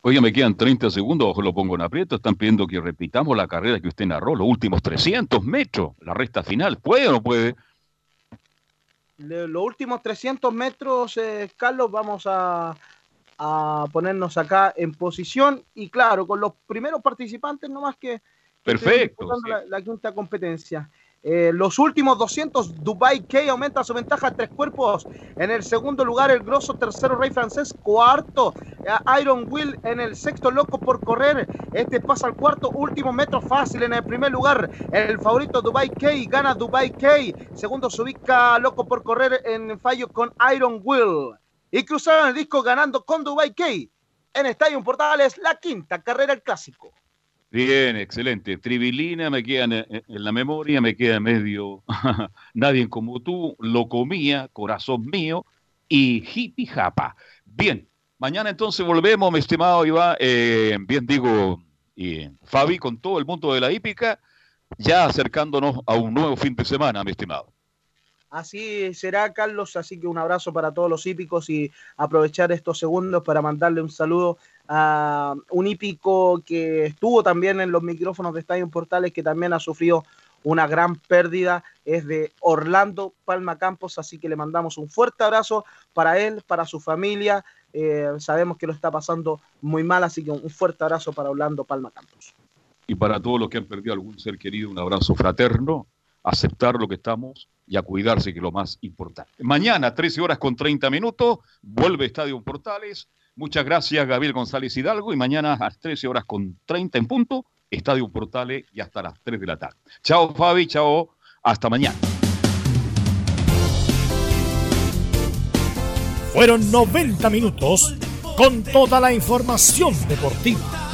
Oye, me quedan 30 segundos, ojo, lo pongo en aprieto. Están pidiendo que repitamos la carrera que usted narró, los últimos 300 metros, la recta final. ¿Puede o no puede? Los últimos 300 metros, eh, Carlos, vamos a, a ponernos acá en posición y claro, con los primeros participantes nomás que, que Perfecto, la quinta competencia. Eh, los últimos 200, Dubai K aumenta su ventaja a tres cuerpos. En el segundo lugar, el grosso tercero, Rey Francés. Cuarto, eh, Iron Will en el sexto, loco por correr. Este pasa al cuarto, último metro fácil en el primer lugar. El favorito Dubai K gana Dubai K. Segundo se ubica loco por correr en fallo con Iron Will. Y cruzaron el disco ganando con Dubai K. En Estadio Portales, la quinta carrera del clásico. Bien, excelente. Tribilina me queda en la memoria, me queda medio Nadie como tú, lo comía, corazón mío y hippie japa. Bien, mañana entonces volvemos, mi estimado Iván, eh, bien digo, y Fabi, con todo el mundo de la hípica, ya acercándonos a un nuevo fin de semana, mi estimado. Así será, Carlos. Así que un abrazo para todos los hípicos y aprovechar estos segundos para mandarle un saludo a un hípico que estuvo también en los micrófonos de Estadio Portales, que también ha sufrido una gran pérdida. Es de Orlando Palma Campos. Así que le mandamos un fuerte abrazo para él, para su familia. Eh, sabemos que lo está pasando muy mal, así que un fuerte abrazo para Orlando Palma Campos. Y para todos los que han perdido algún ser querido, un abrazo fraterno, aceptar lo que estamos y a cuidarse, que es lo más importante. Mañana, 13 horas con 30 minutos, vuelve Estadio Portales. Muchas gracias, Gabriel González Hidalgo. Y mañana a las 13 horas con 30 en punto, Estadio Portales y hasta las 3 de la tarde. Chao, Fabi, chao, hasta mañana. Fueron 90 minutos con toda la información deportiva.